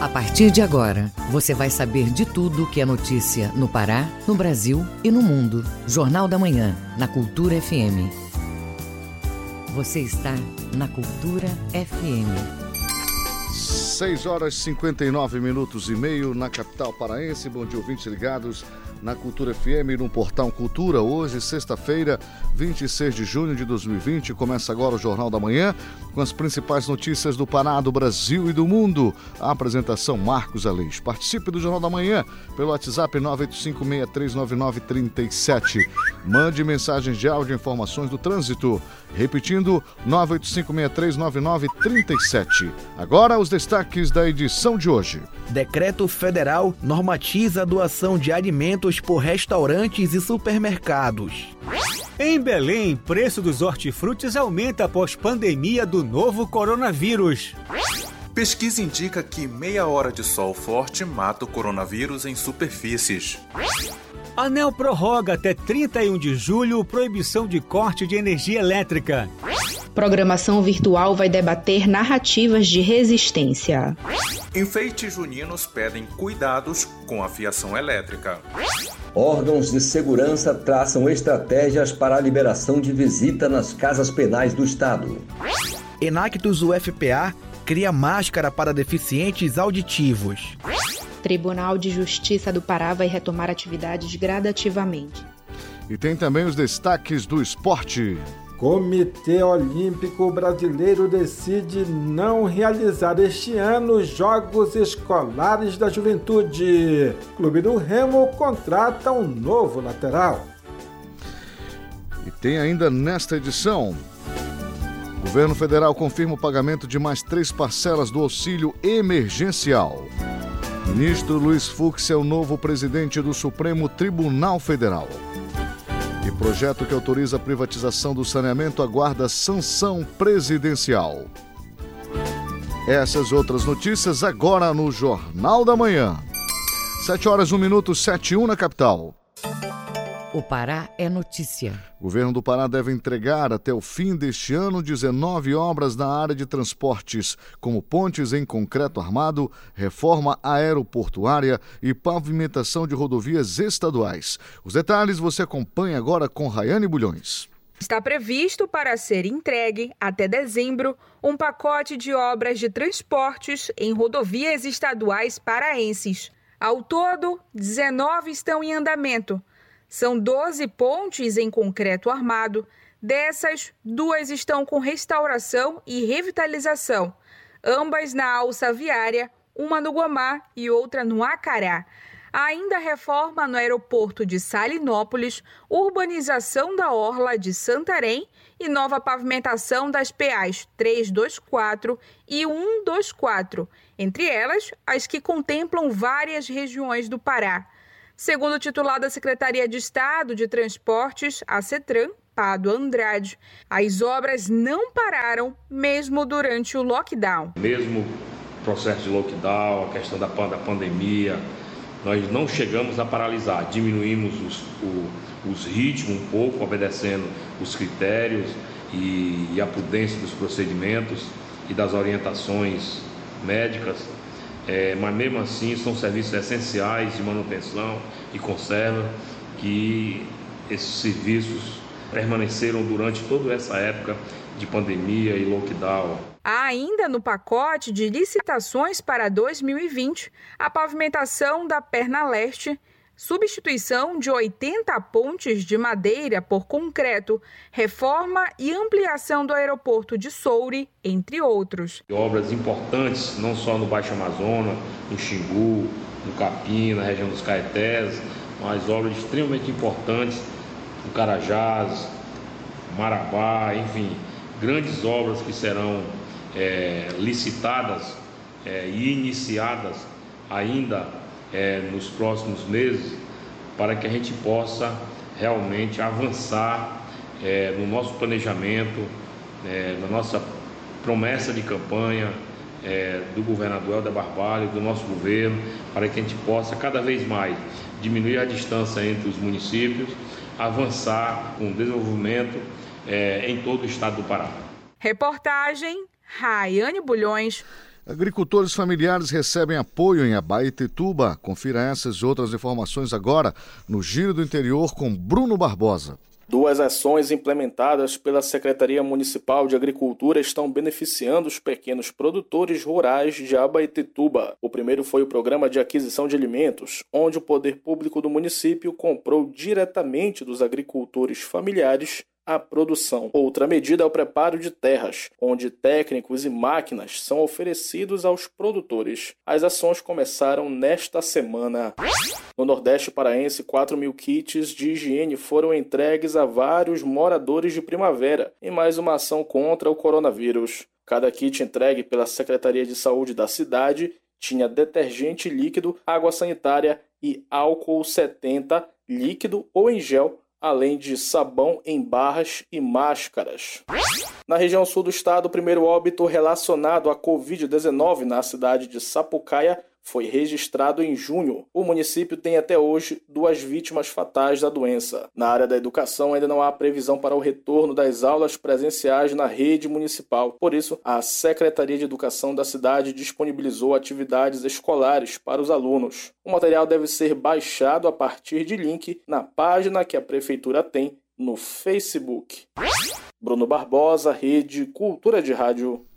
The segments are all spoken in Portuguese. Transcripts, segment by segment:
A partir de agora, você vai saber de tudo que é notícia no Pará, no Brasil e no mundo. Jornal da Manhã, na Cultura FM. Você está na Cultura FM. 6 horas e 59 minutos e meio na capital paraense. Bom dia, ouvintes ligados na Cultura FM no Portal Cultura. Hoje, sexta-feira, 26 de junho de 2020. Começa agora o Jornal da Manhã com as principais notícias do Pará, do Brasil e do mundo. A apresentação Marcos Aleix. Participe do Jornal da Manhã pelo WhatsApp 985639937. Mande mensagens de áudio e informações do trânsito. Repetindo, 985639937. Agora os destaques da edição de hoje. Decreto federal normatiza a doação de alimentos por restaurantes e supermercados. Em Belém, preço dos hortifrutis aumenta após pandemia do novo coronavírus. Pesquisa indica que meia hora de sol forte mata o coronavírus em superfícies. ANEL prorroga até 31 de julho proibição de corte de energia elétrica. Programação virtual vai debater narrativas de resistência. Enfeites juninos pedem cuidados com a fiação elétrica. Órgãos de segurança traçam estratégias para a liberação de visita nas casas penais do Estado. Enactus UFPA cria máscara para deficientes auditivos. Tribunal de Justiça do Pará vai retomar atividades gradativamente. E tem também os destaques do esporte. Comitê Olímpico Brasileiro decide não realizar este ano os Jogos Escolares da Juventude. Clube do Remo contrata um novo lateral. E tem ainda nesta edição. Governo federal confirma o pagamento de mais três parcelas do auxílio emergencial. Ministro Luiz Fux é o novo presidente do Supremo Tribunal Federal. E projeto que autoriza a privatização do saneamento aguarda sanção presidencial. Essas outras notícias agora no Jornal da Manhã. 7 horas, 1 minuto, 7 e 1 na capital. O Pará é notícia. O governo do Pará deve entregar até o fim deste ano 19 obras na área de transportes, como pontes em concreto armado, reforma aeroportuária e pavimentação de rodovias estaduais. Os detalhes você acompanha agora com Rayane Bulhões. Está previsto para ser entregue até dezembro um pacote de obras de transportes em rodovias estaduais paraenses. Ao todo, 19 estão em andamento. São 12 pontes em concreto armado. Dessas, duas estão com restauração e revitalização, ambas na alça viária, uma no Guamá e outra no Acará. Ainda reforma no aeroporto de Salinópolis, urbanização da Orla de Santarém e nova pavimentação das PAs 324 e 124, entre elas as que contemplam várias regiões do Pará. Segundo o titular da Secretaria de Estado de Transportes, a CETRAN, Pado Andrade, as obras não pararam mesmo durante o lockdown. Mesmo processo de lockdown, a questão da, pandemia, nós não chegamos a paralisar, diminuímos os, o, os ritmos um pouco, obedecendo os critérios e, e a prudência dos procedimentos e das orientações médicas é, mas mesmo assim são serviços essenciais de manutenção e conserva que esses serviços permaneceram durante toda essa época de pandemia e lockdown. Há ainda no pacote de licitações para 2020 a pavimentação da perna leste substituição de 80 pontes de madeira por concreto, reforma e ampliação do aeroporto de Soure, entre outros. Obras importantes, não só no Baixo Amazonas, no Xingu, no Capim, na região dos Caetés, mas obras extremamente importantes no Carajás, Marabá, enfim, grandes obras que serão é, licitadas é, e iniciadas ainda é, nos próximos meses para que a gente possa realmente avançar é, no nosso planejamento, é, na nossa promessa de campanha é, do governador Helder Barbalho, do nosso governo, para que a gente possa cada vez mais diminuir a distância entre os municípios, avançar com o desenvolvimento é, em todo o estado do Pará. Reportagem Raiane Bulhões Agricultores familiares recebem apoio em Abaetetuba. Confira essas e outras informações agora no Giro do Interior com Bruno Barbosa. Duas ações implementadas pela Secretaria Municipal de Agricultura estão beneficiando os pequenos produtores rurais de Abaetetuba. O primeiro foi o Programa de Aquisição de Alimentos, onde o poder público do município comprou diretamente dos agricultores familiares a produção. Outra medida é o preparo de terras, onde técnicos e máquinas são oferecidos aos produtores. As ações começaram nesta semana. No Nordeste Paraense, 4 mil kits de higiene foram entregues a vários moradores de primavera, em mais uma ação contra o coronavírus. Cada kit entregue pela Secretaria de Saúde da cidade tinha detergente líquido, água sanitária e álcool 70 líquido ou em gel além de sabão em barras e máscaras. Na região sul do estado, o primeiro óbito relacionado à Covid-19 na cidade de Sapucaia foi registrado em junho. O município tem até hoje duas vítimas fatais da doença. Na área da educação, ainda não há previsão para o retorno das aulas presenciais na rede municipal. Por isso, a Secretaria de Educação da cidade disponibilizou atividades escolares para os alunos. O material deve ser baixado a partir de link na página que a prefeitura tem no Facebook. Bruno Barbosa, Rede Cultura de Rádio.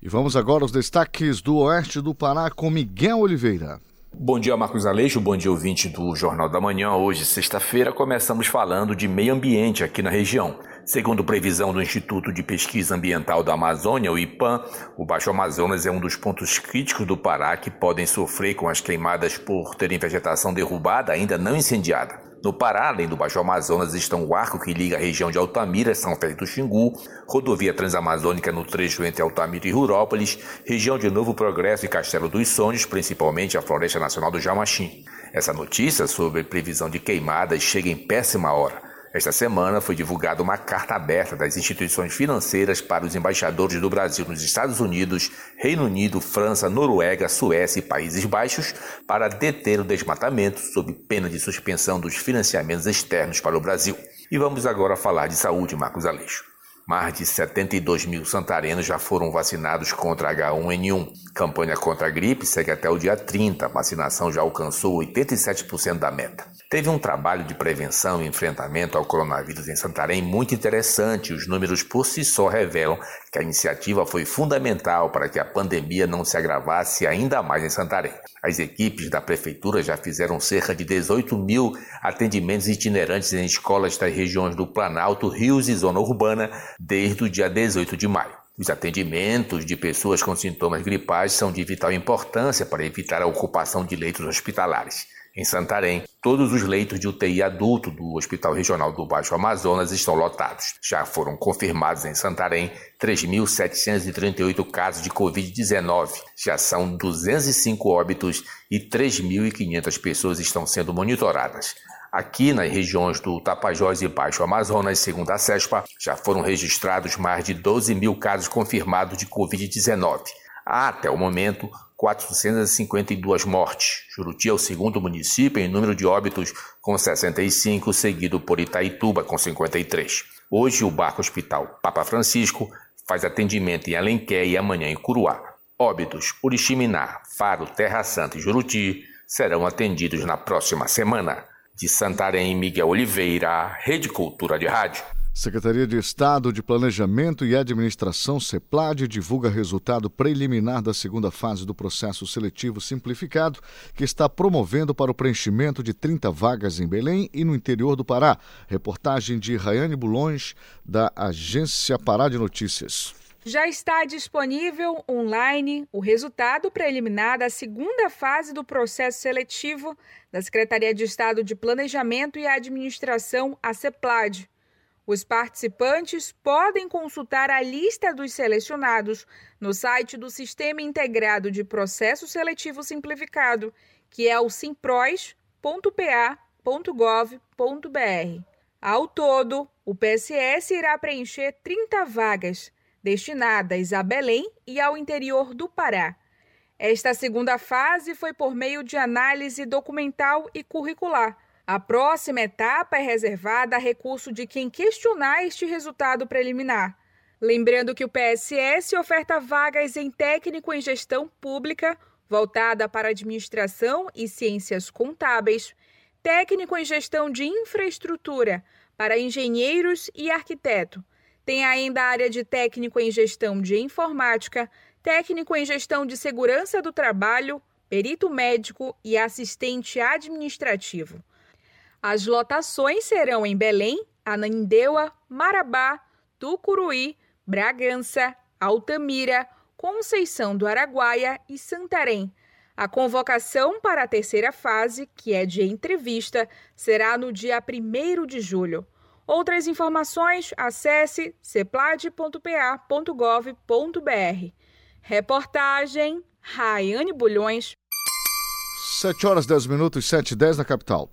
E vamos agora aos destaques do Oeste do Pará com Miguel Oliveira. Bom dia, Marcos Aleixo. Bom dia, ouvinte do Jornal da Manhã. Hoje, sexta-feira, começamos falando de meio ambiente aqui na região. Segundo previsão do Instituto de Pesquisa Ambiental da Amazônia, o IPAM, o Baixo Amazonas é um dos pontos críticos do Pará que podem sofrer com as queimadas por terem vegetação derrubada ainda não incendiada. No Pará, além do Baixo Amazonas, estão o arco que liga a região de Altamira, São Félix do Xingu, rodovia transamazônica no trecho entre Altamira e Rurópolis, região de Novo Progresso e Castelo dos Sonhos, principalmente a Floresta Nacional do Jamachim. Essa notícia sobre previsão de queimadas chega em péssima hora. Esta semana foi divulgada uma carta aberta das instituições financeiras para os embaixadores do Brasil nos Estados Unidos, Reino Unido, França, Noruega, Suécia e Países Baixos para deter o desmatamento sob pena de suspensão dos financiamentos externos para o Brasil. E vamos agora falar de saúde, Marcos Aleixo. Mais de 72 mil santarenos já foram vacinados contra H1N1. Campanha contra a gripe segue até o dia 30. A vacinação já alcançou 87% da meta. Teve um trabalho de prevenção e enfrentamento ao coronavírus em Santarém muito interessante. Os números por si só revelam que a iniciativa foi fundamental para que a pandemia não se agravasse ainda mais em Santarém. As equipes da prefeitura já fizeram cerca de 18 mil atendimentos itinerantes em escolas das regiões do Planalto, Rios e Zona Urbana desde o dia 18 de maio. Os atendimentos de pessoas com sintomas gripais são de vital importância para evitar a ocupação de leitos hospitalares. Em Santarém, todos os leitos de UTI adulto do Hospital Regional do Baixo Amazonas estão lotados. Já foram confirmados em Santarém 3.738 casos de Covid-19. Já são 205 óbitos e 3.500 pessoas estão sendo monitoradas. Aqui nas regiões do Tapajós e Baixo Amazonas, segundo a CESPA, já foram registrados mais de 12 mil casos confirmados de Covid-19. Há, até o momento, 452 mortes. Juruti é o segundo município em número de óbitos, com 65, seguido por Itaituba, com 53. Hoje, o Barco Hospital Papa Francisco faz atendimento em Alenquer e amanhã em Curuá. Óbitos por Iximiná, Faro, Terra Santa e Juruti serão atendidos na próxima semana. De Santarém, Miguel Oliveira, Rede Cultura de Rádio. Secretaria de Estado de Planejamento e Administração, CEPLAD, divulga resultado preliminar da segunda fase do processo seletivo simplificado, que está promovendo para o preenchimento de 30 vagas em Belém e no interior do Pará. Reportagem de Rayane Bulões, da Agência Pará de Notícias. Já está disponível online o resultado preliminar da segunda fase do processo seletivo da Secretaria de Estado de Planejamento e Administração, a CEPLAD. Os participantes podem consultar a lista dos selecionados no site do Sistema Integrado de Processo Seletivo Simplificado, que é o simpros.pa.gov.br. Ao todo, o PSS irá preencher 30 vagas destinadas a Belém e ao interior do Pará. Esta segunda fase foi por meio de análise documental e curricular a próxima etapa é reservada a recurso de quem questionar este resultado preliminar. Lembrando que o PSS oferta vagas em técnico em gestão pública, voltada para administração e ciências contábeis, técnico em gestão de infraestrutura para engenheiros e arquiteto. Tem ainda a área de técnico em gestão de informática, técnico em gestão de segurança do trabalho, perito médico e assistente administrativo. As lotações serão em Belém, Ananindeua, Marabá, Tucuruí, Bragança, Altamira, Conceição do Araguaia e Santarém. A convocação para a terceira fase, que é de entrevista, será no dia 1 de julho. Outras informações, acesse ceplad.pa.gov.br. Reportagem Raiane Bulhões. 7 horas 10 minutos, 7 e 10 na capital.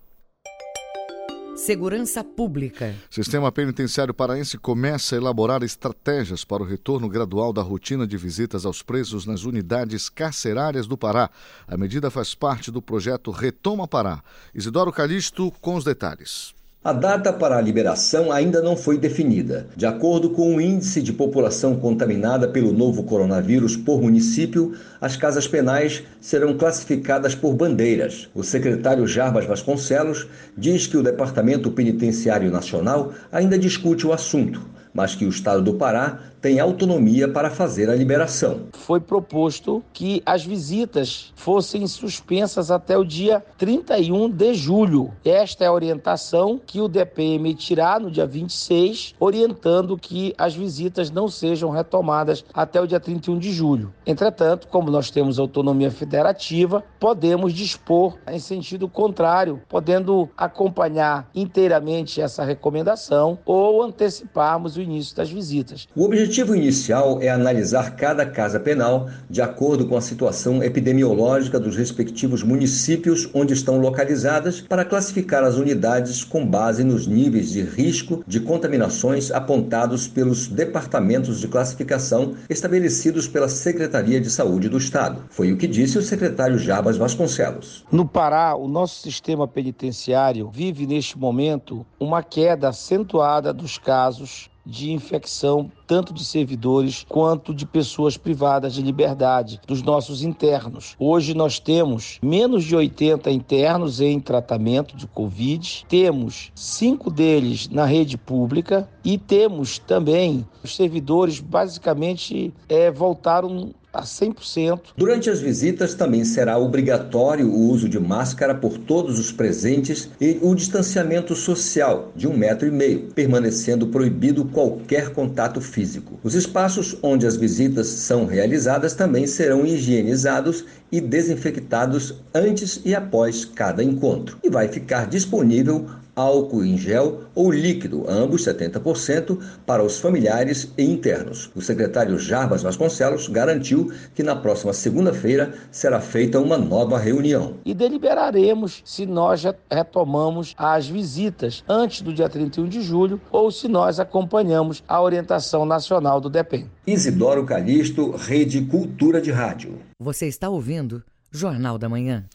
Segurança Pública. Sistema Penitenciário Paraense começa a elaborar estratégias para o retorno gradual da rotina de visitas aos presos nas unidades carcerárias do Pará. A medida faz parte do projeto Retoma Pará. Isidoro Calixto com os detalhes. A data para a liberação ainda não foi definida. De acordo com o índice de população contaminada pelo novo coronavírus por município, as casas penais serão classificadas por bandeiras. O secretário Jarbas Vasconcelos diz que o Departamento Penitenciário Nacional ainda discute o assunto, mas que o Estado do Pará tem autonomia para fazer a liberação. Foi proposto que as visitas fossem suspensas até o dia 31 de julho. Esta é a orientação que o DP emitirá no dia 26, orientando que as visitas não sejam retomadas até o dia 31 de julho. Entretanto, como nós temos autonomia federativa, podemos dispor em sentido contrário, podendo acompanhar inteiramente essa recomendação ou anteciparmos o início das visitas. O objetivo objetivo inicial é analisar cada casa penal de acordo com a situação epidemiológica dos respectivos municípios onde estão localizadas, para classificar as unidades com base nos níveis de risco de contaminações apontados pelos departamentos de classificação estabelecidos pela Secretaria de Saúde do Estado. Foi o que disse o secretário Jabas Vasconcelos. No Pará, o nosso sistema penitenciário vive neste momento uma queda acentuada dos casos de infecção, tanto de servidores quanto de pessoas privadas de liberdade, dos nossos internos. Hoje nós temos menos de 80 internos em tratamento de Covid, temos cinco deles na rede pública e temos também os servidores basicamente é, voltaram a 100%. Durante as visitas também será obrigatório o uso de máscara por todos os presentes e o distanciamento social de um metro e meio, permanecendo proibido qualquer contato físico. Os espaços onde as visitas são realizadas também serão higienizados e desinfectados antes e após cada encontro. E vai ficar disponível álcool em gel ou líquido, ambos 70%, para os familiares e internos. O secretário Jarbas Vasconcelos garantiu que na próxima segunda-feira será feita uma nova reunião. E deliberaremos se nós retomamos as visitas antes do dia 31 de julho ou se nós acompanhamos a orientação nacional do DEPEN. Isidoro Calixto, Rede Cultura de Rádio. Você está ouvindo Jornal da Manhã.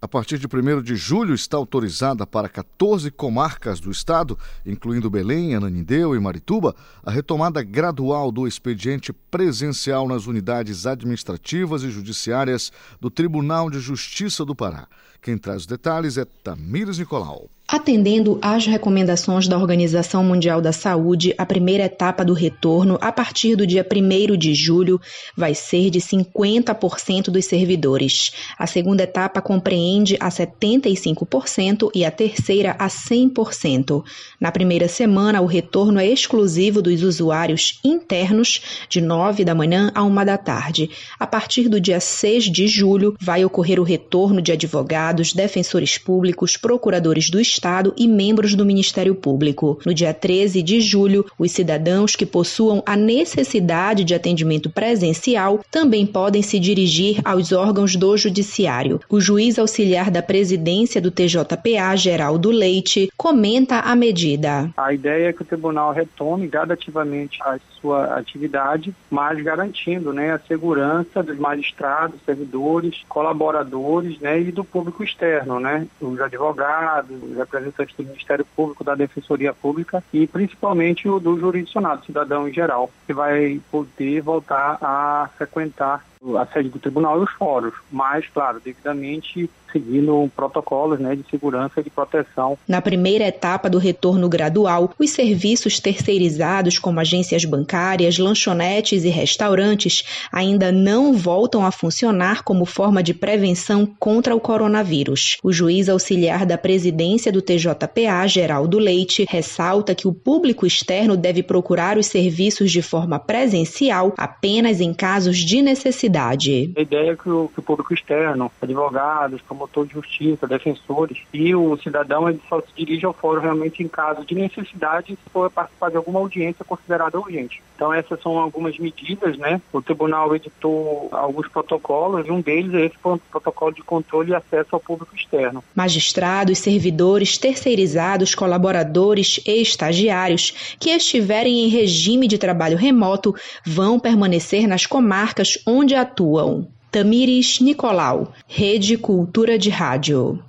A partir de 1 de julho está autorizada para 14 comarcas do estado, incluindo Belém, Ananindeu e Marituba, a retomada gradual do expediente presencial nas unidades administrativas e judiciárias do Tribunal de Justiça do Pará. Quem traz os detalhes é Tamires Nicolau. Atendendo às recomendações da Organização Mundial da Saúde, a primeira etapa do retorno, a partir do dia 1 de julho, vai ser de 50% dos servidores. A segunda etapa compreende a 75% e a terceira a 100%. Na primeira semana, o retorno é exclusivo dos usuários internos, de 9 da manhã a 1 da tarde. A partir do dia 6 de julho, vai ocorrer o retorno de advogados, defensores públicos, procuradores do Estado Estado e membros do Ministério Público. No dia 13 de julho, os cidadãos que possuam a necessidade de atendimento presencial também podem se dirigir aos órgãos do Judiciário. O juiz auxiliar da presidência do TJPA, Geraldo Leite, comenta a medida. A ideia é que o tribunal retome gradativamente a sua atividade, mas garantindo né, a segurança dos magistrados, servidores, colaboradores né, e do público externo, né, os advogados, os do Ministério Público, da Defensoria Pública e principalmente o do jurisdicionado, cidadão em geral, que vai poder voltar a frequentar a sede do tribunal e os fóruns, mas, claro, devidamente seguindo protocolos né, de segurança e de proteção. Na primeira etapa do retorno gradual, os serviços terceirizados, como agências bancárias, lanchonetes e restaurantes, ainda não voltam a funcionar como forma de prevenção contra o coronavírus. O juiz auxiliar da presidência do TJPA, Geraldo Leite, ressalta que o público externo deve procurar os serviços de forma presencial apenas em casos de necessidade. A ideia é que o, que o público externo, advogados, promotor de justiça, defensores e o cidadão ele só se dirige ao fórum realmente em caso de necessidade se for participar de alguma audiência considerada urgente. Então essas são algumas medidas, né? O tribunal editou alguns protocolos e um deles é esse protocolo de controle e acesso ao público externo. Magistrados, servidores, terceirizados, colaboradores e estagiários que estiverem em regime de trabalho remoto vão permanecer nas comarcas onde atuam. Tamires Nicolau, Rede Cultura de Rádio.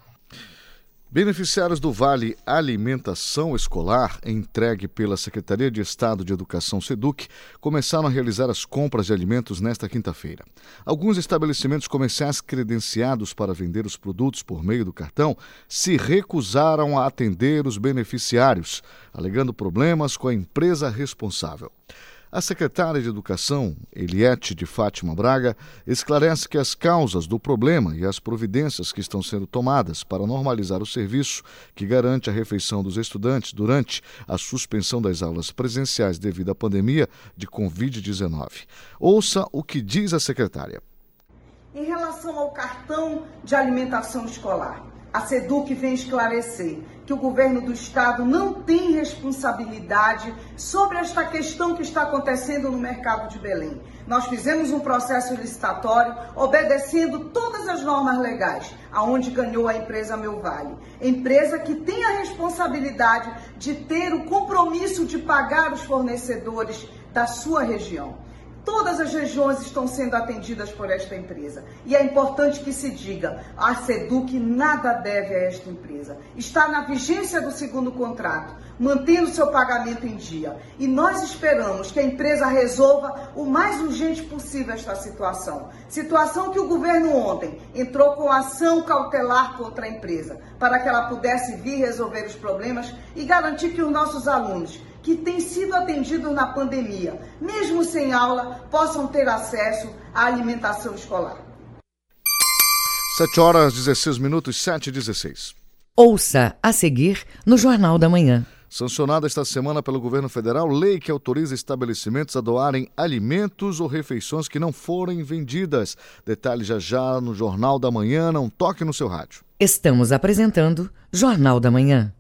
Beneficiários do Vale Alimentação Escolar, entregue pela Secretaria de Estado de Educação SEDUC, começaram a realizar as compras de alimentos nesta quinta-feira. Alguns estabelecimentos comerciais credenciados para vender os produtos por meio do cartão se recusaram a atender os beneficiários, alegando problemas com a empresa responsável. A secretária de Educação, Eliette de Fátima Braga, esclarece que as causas do problema e as providências que estão sendo tomadas para normalizar o serviço que garante a refeição dos estudantes durante a suspensão das aulas presenciais devido à pandemia de Covid-19. Ouça o que diz a secretária. Em relação ao cartão de alimentação escolar, a SEDUC vem esclarecer que o governo do estado não tem responsabilidade sobre esta questão que está acontecendo no mercado de Belém. Nós fizemos um processo licitatório obedecendo todas as normas legais, aonde ganhou a empresa Meu Vale. Empresa que tem a responsabilidade de ter o compromisso de pagar os fornecedores da sua região. Todas as regiões estão sendo atendidas por esta empresa. E é importante que se diga: a SEDUC nada deve a esta empresa. Está na vigência do segundo contrato, mantendo seu pagamento em dia. E nós esperamos que a empresa resolva o mais urgente possível esta situação. Situação que o governo ontem entrou com ação cautelar contra a empresa, para que ela pudesse vir resolver os problemas e garantir que os nossos alunos que têm sido atendidos na pandemia, mesmo sem aula, possam ter acesso à alimentação escolar. 7 horas 16 minutos, 7 e 16. Ouça a seguir no Jornal da Manhã. Sancionada esta semana pelo governo federal, lei que autoriza estabelecimentos a doarem alimentos ou refeições que não forem vendidas. Detalhe já já no Jornal da Manhã, não toque no seu rádio. Estamos apresentando Jornal da Manhã.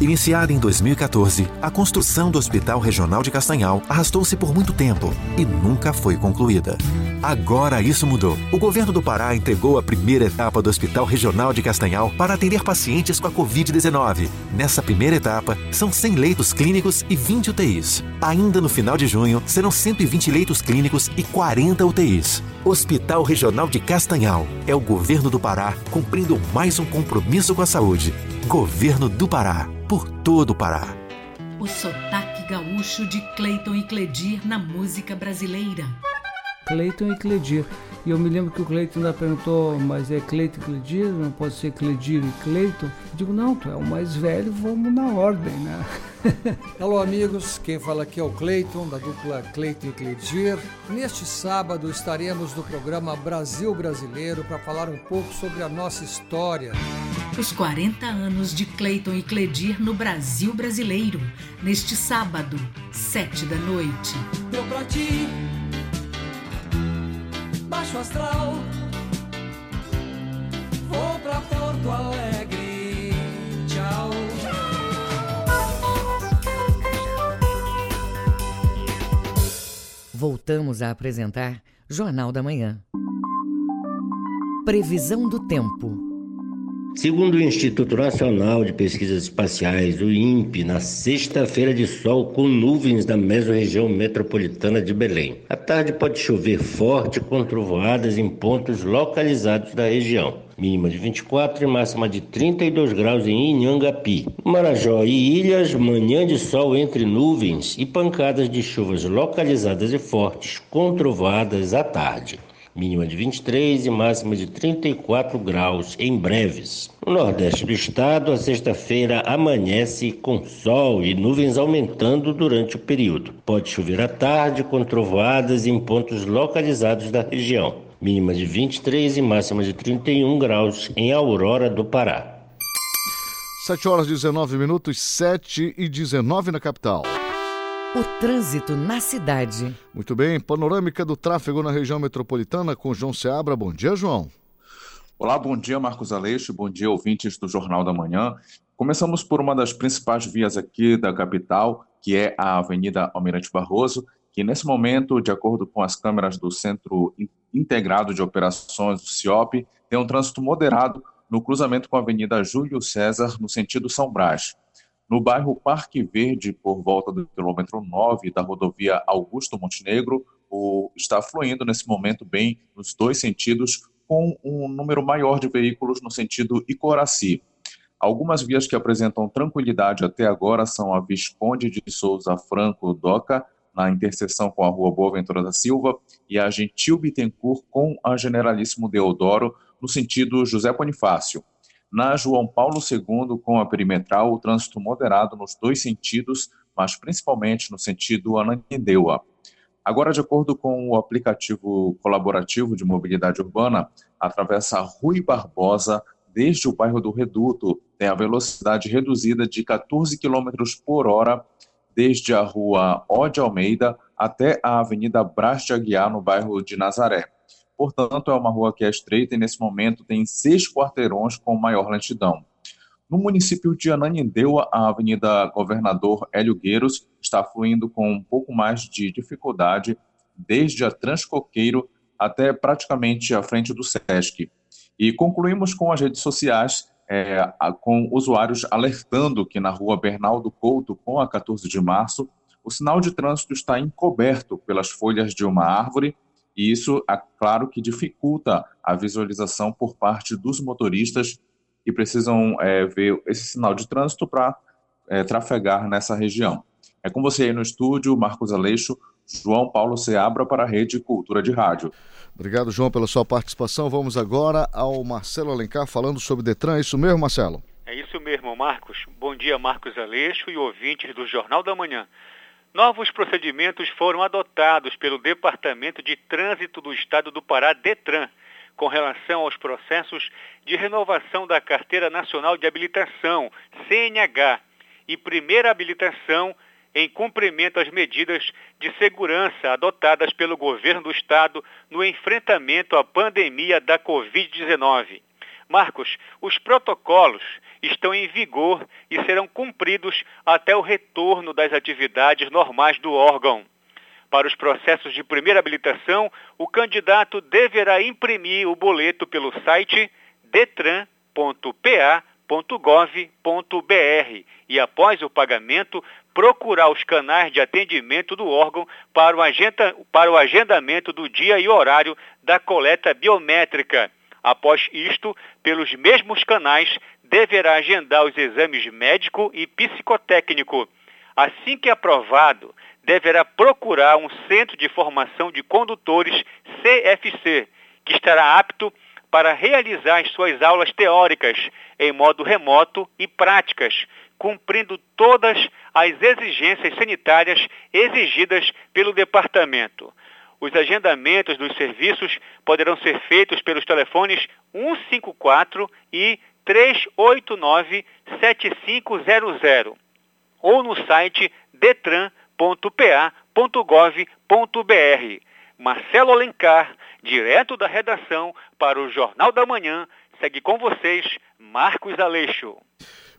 Iniciada em 2014, a construção do Hospital Regional de Castanhal arrastou-se por muito tempo e nunca foi concluída. Agora isso mudou. O governo do Pará entregou a primeira etapa do Hospital Regional de Castanhal para atender pacientes com a Covid-19. Nessa primeira etapa, são 100 leitos clínicos e 20 UTIs. Ainda no final de junho, serão 120 leitos clínicos e 40 UTIs. Hospital Regional de Castanhal é o governo do Pará cumprindo mais um compromisso com a saúde. Governo do Pará por todo o Pará. O sotaque gaúcho de Cleiton e Cledir na música brasileira. Cleiton e Cledir. E eu me lembro que o Cleiton ainda perguntou, mas é Cleiton e Cledir? Não pode ser Cledir e Cleiton? Eu digo, não, tu é o mais velho, vamos na ordem, né? Alô, amigos. Quem fala aqui é o Cleiton, da dupla Cleiton e Cledir. Neste sábado estaremos no programa Brasil Brasileiro para falar um pouco sobre a nossa história. Os 40 anos de Cleiton e Cledir no Brasil Brasileiro. Neste sábado, 7 da noite. Deu pra ti baixo astral. Vou pra Porto Alegre. Tchau. Voltamos a apresentar Jornal da Manhã. Previsão do tempo. Segundo o Instituto Nacional de Pesquisas Espaciais, o INPE, na sexta-feira de sol com nuvens na mesorregião metropolitana de Belém. À tarde pode chover forte com trovoadas em pontos localizados da região. Mínima de 24 e máxima de 32 graus em Inhangapi. Marajó e Ilhas, manhã de sol entre nuvens e pancadas de chuvas localizadas e fortes com trovoadas à tarde mínima de 23 e máxima de 34 graus em breves. No nordeste do estado, a sexta-feira amanhece com sol e nuvens aumentando durante o período. Pode chover à tarde com trovoadas em pontos localizados da região. Mínima de 23 e máxima de 31 graus em Aurora do Pará. 7 horas e 19 minutos, 7 e 19 na capital. O trânsito na cidade. Muito bem, panorâmica do tráfego na região metropolitana com João Seabra. Bom dia, João. Olá, bom dia, Marcos Aleixo. Bom dia, ouvintes do Jornal da Manhã. Começamos por uma das principais vias aqui da capital, que é a Avenida Almirante Barroso, que nesse momento, de acordo com as câmeras do Centro Integrado de Operações, do CIOP, tem um trânsito moderado no cruzamento com a Avenida Júlio César, no sentido São Brás. No bairro Parque Verde, por volta do quilômetro 9 da rodovia Augusto Montenegro, o, está fluindo nesse momento bem nos dois sentidos, com um número maior de veículos no sentido Icoraci. Algumas vias que apresentam tranquilidade até agora são a Visconde de Souza Franco Doca, na interseção com a Rua Boa Ventura da Silva, e a Gentil Bittencourt com a Generalíssimo Deodoro, no sentido José Bonifácio. Na João Paulo II, com a perimetral, o trânsito moderado nos dois sentidos, mas principalmente no sentido Ananindeua. Agora, de acordo com o aplicativo colaborativo de mobilidade urbana, atravessa Rui Barbosa, desde o bairro do Reduto, tem a velocidade reduzida de 14 km por hora, desde a rua Ode Almeida até a Avenida Brás de Aguiar, no bairro de Nazaré. Portanto, é uma rua que é estreita e nesse momento tem seis quarteirões com maior lentidão. No município de Ananindeua, a Avenida Governador Hélio Gueiros está fluindo com um pouco mais de dificuldade, desde a Transcoqueiro até praticamente a frente do SESC. E concluímos com as redes sociais, é, com usuários alertando que na rua Bernardo Couto, com a 14 de março, o sinal de trânsito está encoberto pelas folhas de uma árvore e isso, é claro, que dificulta a visualização por parte dos motoristas que precisam é, ver esse sinal de trânsito para é, trafegar nessa região. É com você aí no estúdio, Marcos Aleixo, João Paulo Seabra para a Rede Cultura de Rádio. Obrigado, João, pela sua participação. Vamos agora ao Marcelo Alencar falando sobre Detran. É isso mesmo, Marcelo? É isso mesmo, Marcos. Bom dia, Marcos Aleixo e ouvintes do Jornal da Manhã. Novos procedimentos foram adotados pelo Departamento de Trânsito do Estado do Pará, DETRAN, com relação aos processos de renovação da Carteira Nacional de Habilitação, CNH, e primeira habilitação em cumprimento às medidas de segurança adotadas pelo governo do estado no enfrentamento à pandemia da Covid-19. Marcos, os protocolos estão em vigor e serão cumpridos até o retorno das atividades normais do órgão. Para os processos de primeira habilitação, o candidato deverá imprimir o boleto pelo site detran.pa.gov.br e, após o pagamento, procurar os canais de atendimento do órgão para o, agenda, para o agendamento do dia e horário da coleta biométrica. Após isto, pelos mesmos canais, deverá agendar os exames médico e psicotécnico. Assim que aprovado, deverá procurar um centro de formação de condutores CFC, que estará apto para realizar as suas aulas teóricas em modo remoto e práticas, cumprindo todas as exigências sanitárias exigidas pelo departamento. Os agendamentos dos serviços poderão ser feitos pelos telefones 154 e 389-7500 ou no site detran.pa.gov.br. Marcelo Alencar, direto da redação para o Jornal da Manhã, segue com vocês Marcos Aleixo.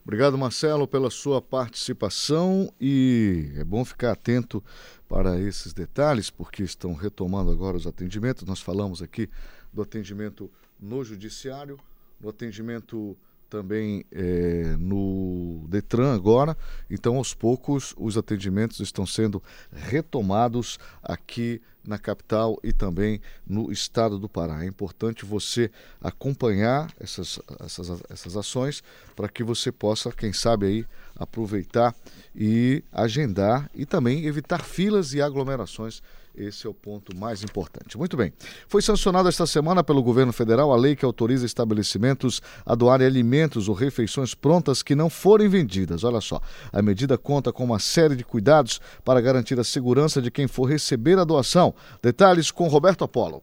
Obrigado, Marcelo, pela sua participação e é bom ficar atento para esses detalhes, porque estão retomando agora os atendimentos. Nós falamos aqui do atendimento no judiciário, no atendimento também é, no Detran agora. Então, aos poucos, os atendimentos estão sendo retomados aqui na capital e também no estado do Pará. É importante você acompanhar essas, essas, essas ações para que você possa, quem sabe, aí aproveitar e agendar e também evitar filas e aglomerações esse é o ponto mais importante. Muito bem. Foi sancionada esta semana pelo governo federal a lei que autoriza estabelecimentos a doarem alimentos ou refeições prontas que não forem vendidas. Olha só, a medida conta com uma série de cuidados para garantir a segurança de quem for receber a doação. Detalhes com Roberto Apolo.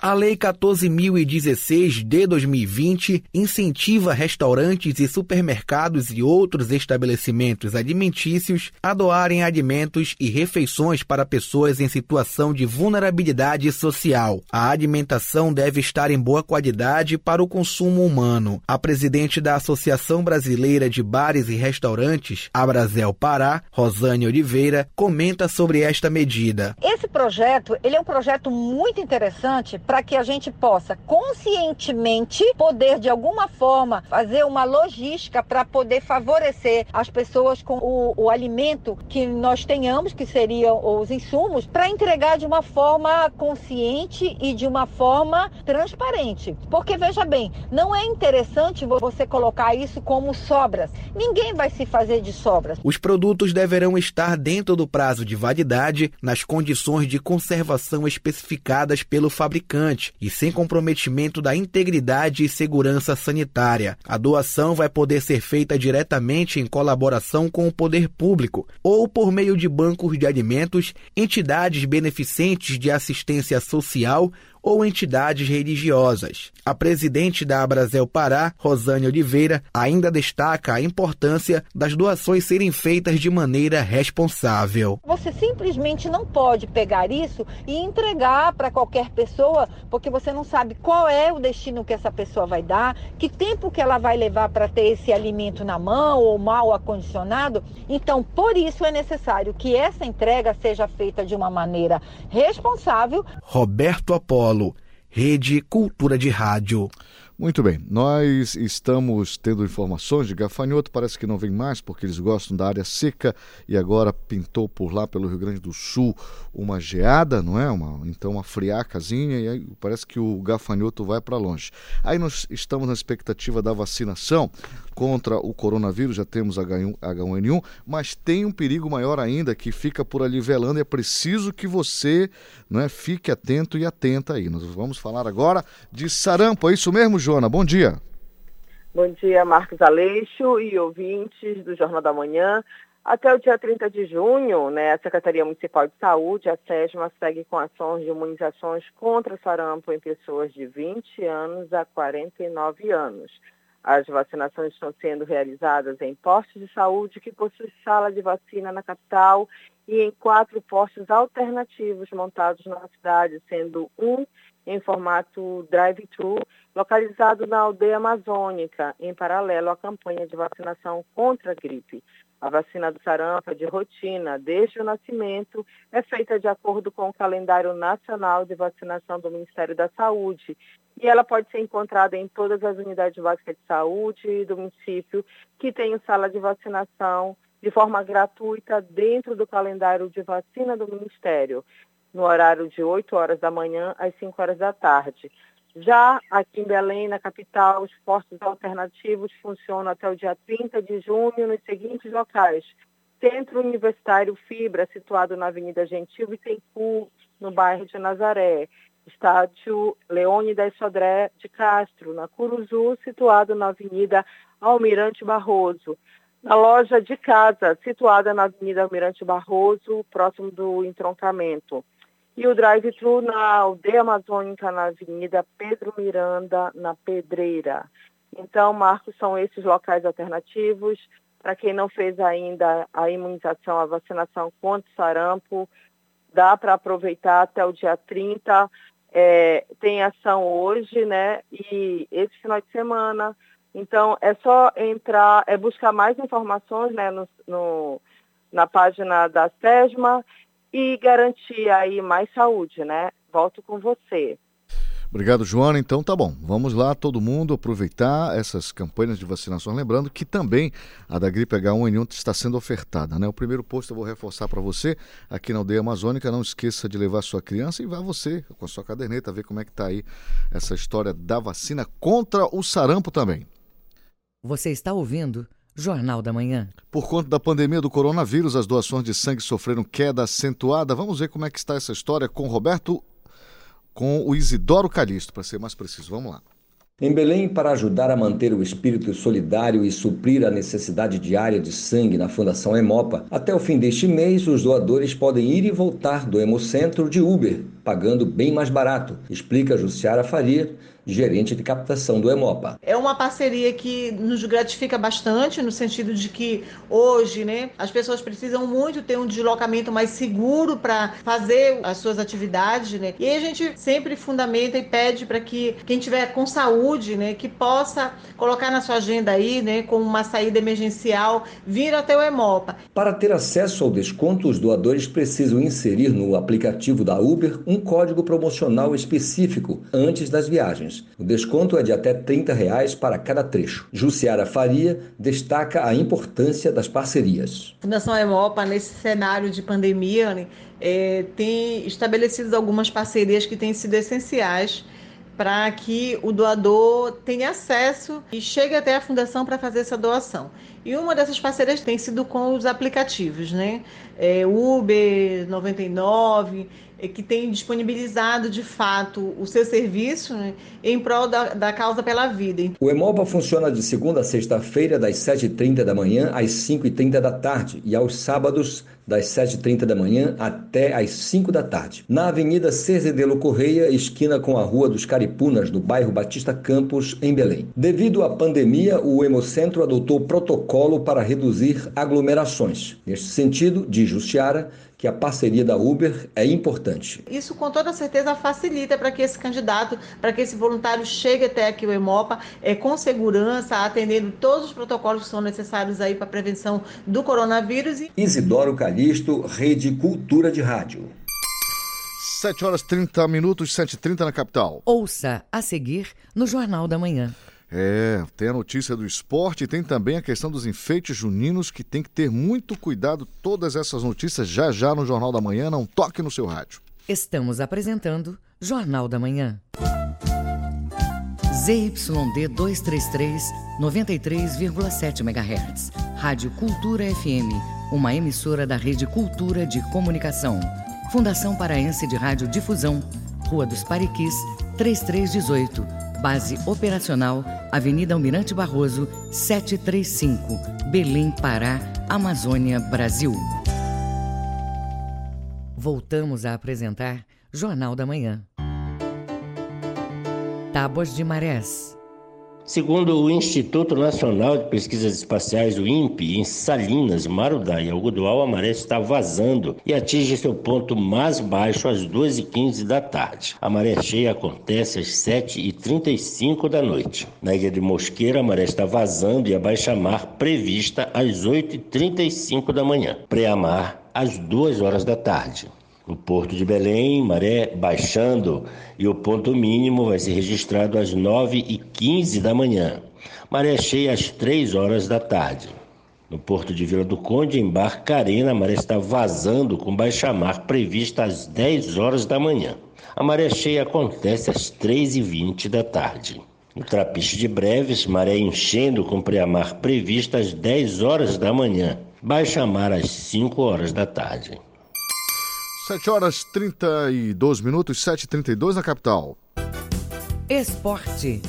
A Lei 14.016 de 2020 incentiva restaurantes e supermercados e outros estabelecimentos alimentícios a doarem alimentos e refeições para pessoas em situação de vulnerabilidade social. A alimentação deve estar em boa qualidade para o consumo humano. A presidente da Associação Brasileira de Bares e Restaurantes, Abrazel Pará, Rosane Oliveira, comenta sobre esta medida. Esse projeto, ele é um projeto muito interessante para que a gente possa conscientemente poder de alguma forma fazer uma logística para poder favorecer as pessoas com o, o, alimento que nós tenhamos, que seriam os insumos, para entregar de uma forma consciente e de uma forma transparente. Porque veja bem, não é interessante você colocar isso como sobras. Ninguém vai se fazer de sobras. Os produtos deverão estar dentro do prazo de validade nas condições de conservação especificadas pelo fabricante e sem comprometimento da integridade e segurança sanitária. A doação vai poder ser feita diretamente em colaboração com o poder público ou por meio de bancos de alimentos, entidades beneficentes de assistência social ou entidades religiosas. A presidente da Abrazel Pará, Rosane Oliveira, ainda destaca a importância das doações serem feitas de maneira responsável. Você simplesmente não pode pegar isso e entregar para qualquer pessoa, porque você não sabe qual é o destino que essa pessoa vai dar, que tempo que ela vai levar para ter esse alimento na mão ou mal acondicionado. Então, por isso é necessário que essa entrega seja feita de uma maneira responsável. Roberto Apolo Rede Cultura de Rádio. Muito bem, nós estamos tendo informações de gafanhoto, parece que não vem mais porque eles gostam da área seca e agora pintou por lá pelo Rio Grande do Sul uma geada, não é? Uma, então uma friacazinha e aí parece que o gafanhoto vai para longe. Aí nós estamos na expectativa da vacinação contra o coronavírus, já temos H1, H1N1, mas tem um perigo maior ainda que fica por ali velando e é preciso que você não é, fique atento e atenta aí. Nós vamos falar agora de sarampo, é isso mesmo, Jona? Bom dia. Bom dia, Marcos Aleixo e ouvintes do Jornal da Manhã. Até o dia 30 de junho, né, a Secretaria Municipal de Saúde, a SESMA, segue com ações de imunizações contra sarampo em pessoas de 20 anos a 49 anos. As vacinações estão sendo realizadas em postos de saúde que possuem sala de vacina na capital e em quatro postos alternativos montados na cidade, sendo um em formato drive-thru, localizado na aldeia amazônica, em paralelo à campanha de vacinação contra a gripe. A vacina do sarampo é de rotina, desde o nascimento, é feita de acordo com o calendário nacional de vacinação do Ministério da Saúde e ela pode ser encontrada em todas as unidades básicas de saúde do município que tem sala de vacinação de forma gratuita dentro do calendário de vacina do Ministério, no horário de 8 horas da manhã às 5 horas da tarde. Já aqui em Belém, na capital, os postos alternativos funcionam até o dia 30 de junho nos seguintes locais. Centro Universitário Fibra, situado na Avenida Gentil Bittencourt, no bairro de Nazaré. Estádio Leônidas Sodré de Castro, na Curuzu, situado na Avenida Almirante Barroso. Na loja de casa, situada na Avenida Almirante Barroso, próximo do entroncamento e o drive-thru na aldeia amazônica, na Avenida Pedro Miranda, na Pedreira. Então, Marcos, são esses locais alternativos. Para quem não fez ainda a imunização, a vacinação contra sarampo, dá para aproveitar até o dia 30. É, tem ação hoje, né? E esse final de semana. Então, é só entrar, é buscar mais informações né, no, no na página da SESMA e garantir aí mais saúde, né? Volto com você. Obrigado, Joana. Então tá bom. Vamos lá, todo mundo aproveitar essas campanhas de vacinação. Lembrando que também a da gripe H1N1 está sendo ofertada. Né? O primeiro posto eu vou reforçar para você aqui na aldeia amazônica. Não esqueça de levar sua criança e vá você com a sua caderneta ver como é que está aí essa história da vacina contra o sarampo também. Você está ouvindo Jornal da Manhã. Por conta da pandemia do coronavírus, as doações de sangue sofreram queda acentuada. Vamos ver como é que está essa história com Roberto, com o Isidoro Calixto, para ser mais preciso. Vamos lá. Em Belém, para ajudar a manter o espírito solidário e suprir a necessidade diária de sangue na Fundação Hemopa, até o fim deste mês, os doadores podem ir e voltar do Hemocentro de Uber, pagando bem mais barato, explica Jussiara Faria, gerente de captação do Hemopa. É uma parceria que nos gratifica bastante, no sentido de que hoje né, as pessoas precisam muito ter um deslocamento mais seguro para fazer as suas atividades. Né? E a gente sempre fundamenta e pede para que quem tiver com saúde, né, que possa colocar na sua agenda aí, né, como uma saída emergencial, vir até o Hemopa. Para ter acesso ao desconto, os doadores precisam inserir no aplicativo da Uber um código promocional específico antes das viagens. O desconto é de até 30 reais para cada trecho. Jussiara Faria destaca a importância das parcerias. A Fundação Hemopa, nesse cenário de pandemia, né, é, tem estabelecido algumas parcerias que têm sido essenciais para que o doador tenha acesso e chegue até a fundação para fazer essa doação. E uma dessas parcerias tem sido com os aplicativos, né? É, Uber 99, é, que tem disponibilizado de fato o seu serviço né, em prol da, da causa pela vida. O Hemopa funciona de segunda a sexta-feira, das 7h30 da manhã às 5h30 da tarde, e aos sábados, das 7h30 da manhã até às 5 da tarde. Na Avenida Cerzedelo Correia, esquina com a Rua dos Caripunas, no bairro Batista Campos, em Belém. Devido à pandemia, o Hemocentro adotou protocolo para reduzir aglomerações. Neste sentido, diz Justiara, que a parceria da Uber é importante. Isso com toda certeza facilita para que esse candidato, para que esse voluntário chegue até aqui o Hemopa é, com segurança, atendendo todos os protocolos que são necessários aí para a prevenção do coronavírus. Isidoro Calixto, Rede Cultura de Rádio. 7 horas 30 minutos, 7h30 na capital. Ouça a seguir no Jornal da Manhã. É, tem a notícia do esporte e tem também a questão dos enfeites juninos que tem que ter muito cuidado. Todas essas notícias já já no Jornal da Manhã, não toque no seu rádio. Estamos apresentando Jornal da Manhã. ZYD 233, 93,7 MHz. Rádio Cultura FM, uma emissora da Rede Cultura de Comunicação. Fundação Paraense de Rádio Difusão, Rua dos Pariquis, 3318. Base operacional, Avenida Almirante Barroso, 735, Belém, Pará, Amazônia, Brasil. Voltamos a apresentar Jornal da Manhã. Tábuas de Marés. Segundo o Instituto Nacional de Pesquisas Espaciais, o INPE, em Salinas, Marudá e Algodual, a maré está vazando e atinge seu ponto mais baixo às 2h15 da tarde. A maré cheia acontece às 7h35 da noite. Na ilha de Mosqueira, a maré está vazando e a baixa-mar prevista às 8h35 da manhã. Pré-mar às 2 horas da tarde. No Porto de Belém, maré baixando e o ponto mínimo vai ser registrado às 9h15 da manhã. Maré cheia às 3 horas da tarde. No Porto de Vila do Conde, em Barcarena, a maré está vazando com baixa-mar prevista às 10 horas da manhã. A maré cheia acontece às 3h20 da tarde. No Trapiche de Breves, maré enchendo com pré-mar prevista às 10 horas da manhã. Baixa-mar às 5 horas da tarde. 7 horas 32 minutos, 7h32 na capital. Esporte.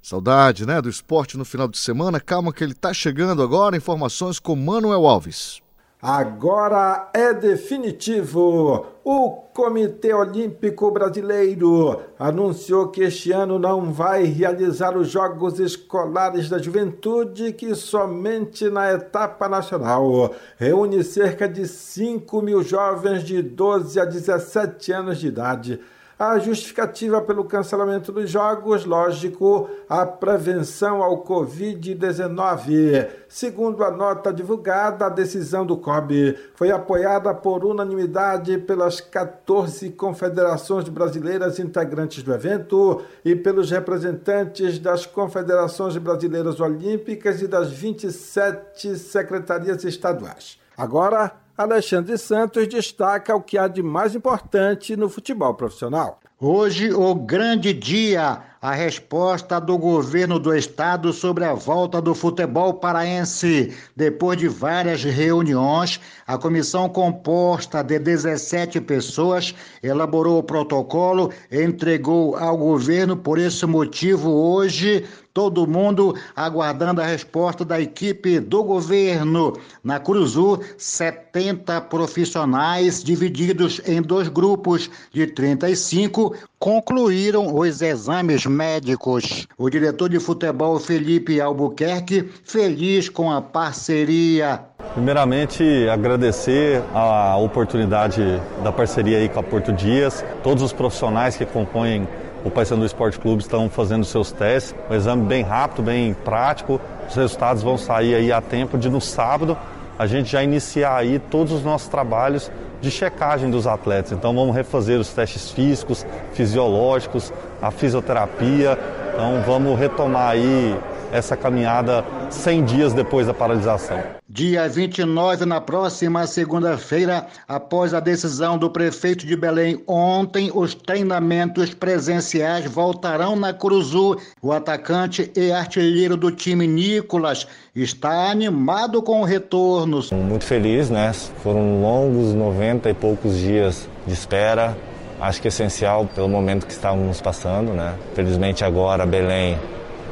Saudade, né? Do esporte no final de semana. Calma que ele tá chegando agora. Informações com Manuel Alves. Agora é definitivo. O Comitê Olímpico Brasileiro anunciou que este ano não vai realizar os Jogos Escolares da Juventude, que somente na etapa nacional reúne cerca de 5 mil jovens de 12 a 17 anos de idade. A justificativa pelo cancelamento dos jogos, lógico, a prevenção ao Covid-19. Segundo a nota divulgada, a decisão do COB foi apoiada por unanimidade pelas 14 confederações brasileiras integrantes do evento e pelos representantes das confederações brasileiras olímpicas e das 27 secretarias estaduais. Agora, Alexandre Santos destaca o que há de mais importante no futebol profissional. Hoje, o grande dia, a resposta do governo do estado sobre a volta do futebol paraense. Depois de várias reuniões, a comissão composta de 17 pessoas elaborou o protocolo, entregou ao governo. Por esse motivo, hoje, todo mundo aguardando a resposta da equipe do governo. Na Cruzu, 70 profissionais divididos em dois grupos de 35 concluíram os exames médicos. O diretor de futebol Felipe Albuquerque, feliz com a parceria. Primeiramente, agradecer a oportunidade da parceria aí com a Porto Dias, todos os profissionais que compõem o Paysandu Esporte Clube estão fazendo seus testes, um exame bem rápido, bem prático. Os resultados vão sair aí a tempo de no sábado a gente já iniciar aí todos os nossos trabalhos de checagem dos atletas. Então vamos refazer os testes físicos, fisiológicos, a fisioterapia. Então vamos retomar aí essa caminhada 100 dias depois da paralisação. Dia 29, na próxima segunda-feira, após a decisão do prefeito de Belém ontem, os treinamentos presenciais voltarão na Cruzu. O atacante e artilheiro do time Nicolas está animado com o retorno. Muito feliz, né? Foram longos 90 e poucos dias de espera. Acho que é essencial pelo momento que estávamos passando, né? Felizmente agora Belém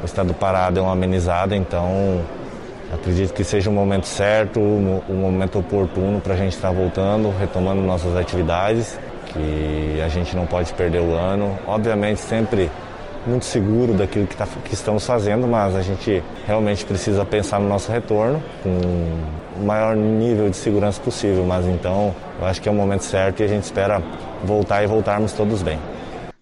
o estado do Pará deu uma amenizada, então acredito que seja o momento certo, o momento oportuno para a gente estar tá voltando, retomando nossas atividades, que a gente não pode perder o ano. Obviamente sempre muito seguro daquilo que, tá, que estamos fazendo, mas a gente realmente precisa pensar no nosso retorno com o maior nível de segurança possível. Mas então eu acho que é o momento certo e a gente espera voltar e voltarmos todos bem.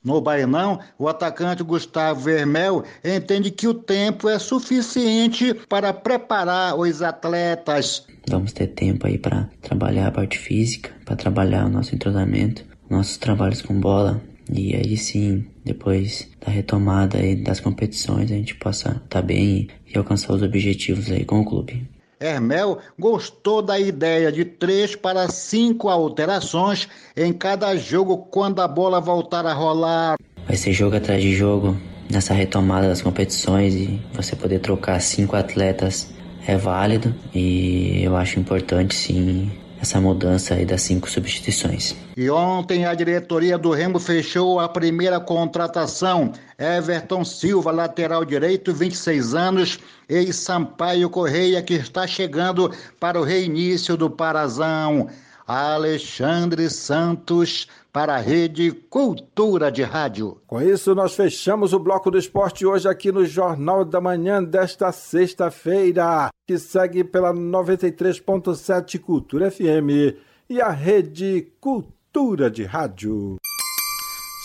No Bainão, o atacante Gustavo Vermel entende que o tempo é suficiente para preparar os atletas. Vamos ter tempo aí para trabalhar a parte física, para trabalhar o nosso entrosamento, nossos trabalhos com bola, e aí sim, depois da retomada aí das competições, a gente possa estar tá bem e alcançar os objetivos aí com o clube. Hermel gostou da ideia de três para cinco alterações em cada jogo quando a bola voltar a rolar. Vai ser jogo atrás de jogo nessa retomada das competições e você poder trocar cinco atletas é válido e eu acho importante sim essa mudança aí das cinco substituições. E ontem a diretoria do Remo fechou a primeira contratação. Everton Silva, lateral direito, 26 anos, e Sampaio Correia, que está chegando para o reinício do Parazão. Alexandre Santos para a Rede Cultura de Rádio. Com isso, nós fechamos o bloco do esporte hoje aqui no Jornal da Manhã desta sexta-feira, que segue pela 93.7 Cultura FM e a Rede Cultura de Rádio.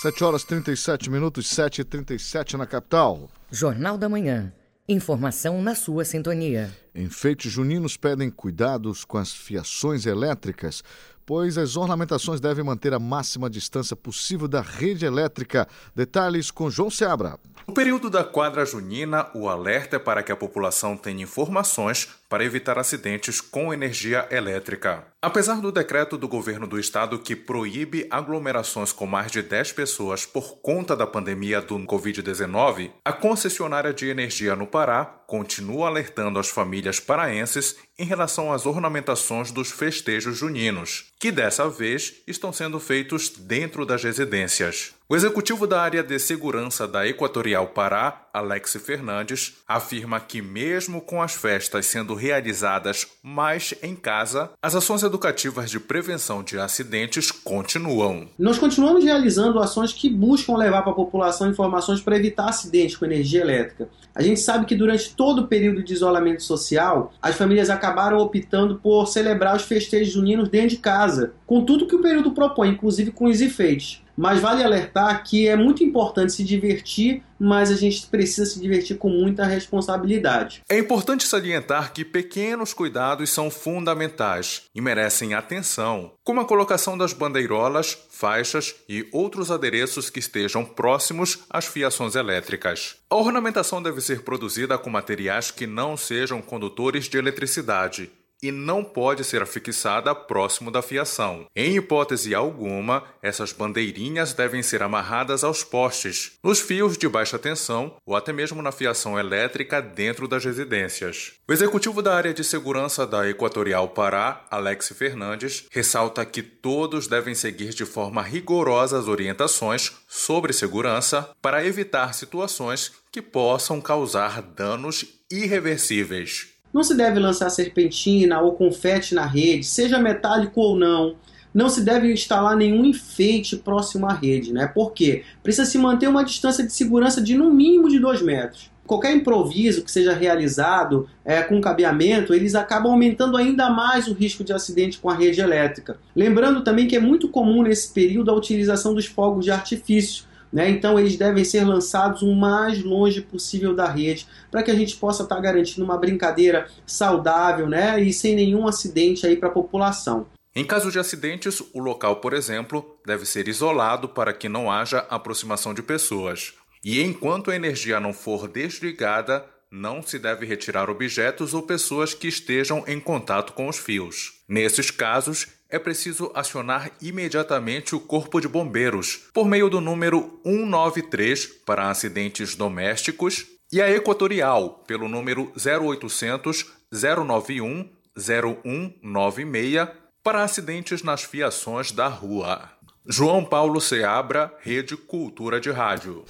7 horas 37 minutos, 7 e 37 na capital. Jornal da Manhã. Informação na sua sintonia. Enfeites juninos pedem cuidados com as fiações elétricas pois as ornamentações devem manter a máxima distância possível da rede elétrica. Detalhes com João Seabra. No período da quadra junina, o alerta é para que a população tenha informações para evitar acidentes com energia elétrica. Apesar do decreto do governo do estado que proíbe aglomerações com mais de 10 pessoas por conta da pandemia do Covid-19, a concessionária de energia no Pará continua alertando as famílias paraenses em relação às ornamentações dos festejos juninos, que dessa vez estão sendo feitos dentro das residências. O executivo da área de segurança da Equatorial Pará, Alex Fernandes, afirma que, mesmo com as festas sendo realizadas mais em casa, as ações educativas de prevenção de acidentes continuam. Nós continuamos realizando ações que buscam levar para a população informações para evitar acidentes com energia elétrica. A gente sabe que durante todo o período de isolamento social, as famílias acabaram optando por celebrar os festejos juninos dentro de casa, com tudo que o período propõe, inclusive com os enfeites. Mas vale alertar que é muito importante se divertir, mas a gente precisa se divertir com muita responsabilidade. É importante salientar que pequenos cuidados são fundamentais e merecem atenção, como a colocação das bandeirolas, faixas e outros adereços que estejam próximos às fiações elétricas. A ornamentação deve ser produzida com materiais que não sejam condutores de eletricidade e não pode ser afixada próximo da fiação. Em hipótese alguma, essas bandeirinhas devem ser amarradas aos postes, nos fios de baixa tensão ou até mesmo na fiação elétrica dentro das residências. O executivo da área de segurança da Equatorial Pará, Alex Fernandes, ressalta que todos devem seguir de forma rigorosa as orientações sobre segurança para evitar situações que possam causar danos irreversíveis. Não se deve lançar serpentina ou confete na rede, seja metálico ou não. Não se deve instalar nenhum enfeite próximo à rede, né? Por quê? Precisa se manter uma distância de segurança de no mínimo de 2 metros. Qualquer improviso que seja realizado é, com cabeamento, eles acabam aumentando ainda mais o risco de acidente com a rede elétrica. Lembrando também que é muito comum nesse período a utilização dos fogos de artifício, né? Então eles devem ser lançados o mais longe possível da rede para que a gente possa estar tá garantindo uma brincadeira saudável né? e sem nenhum acidente para a população. Em caso de acidentes, o local, por exemplo, deve ser isolado para que não haja aproximação de pessoas. E enquanto a energia não for desligada, não se deve retirar objetos ou pessoas que estejam em contato com os fios. Nesses casos, é preciso acionar imediatamente o Corpo de Bombeiros por meio do número 193 para acidentes domésticos e a Equatorial pelo número 0800 091 0196 para acidentes nas fiações da rua. João Paulo Seabra, Rede Cultura de Rádio.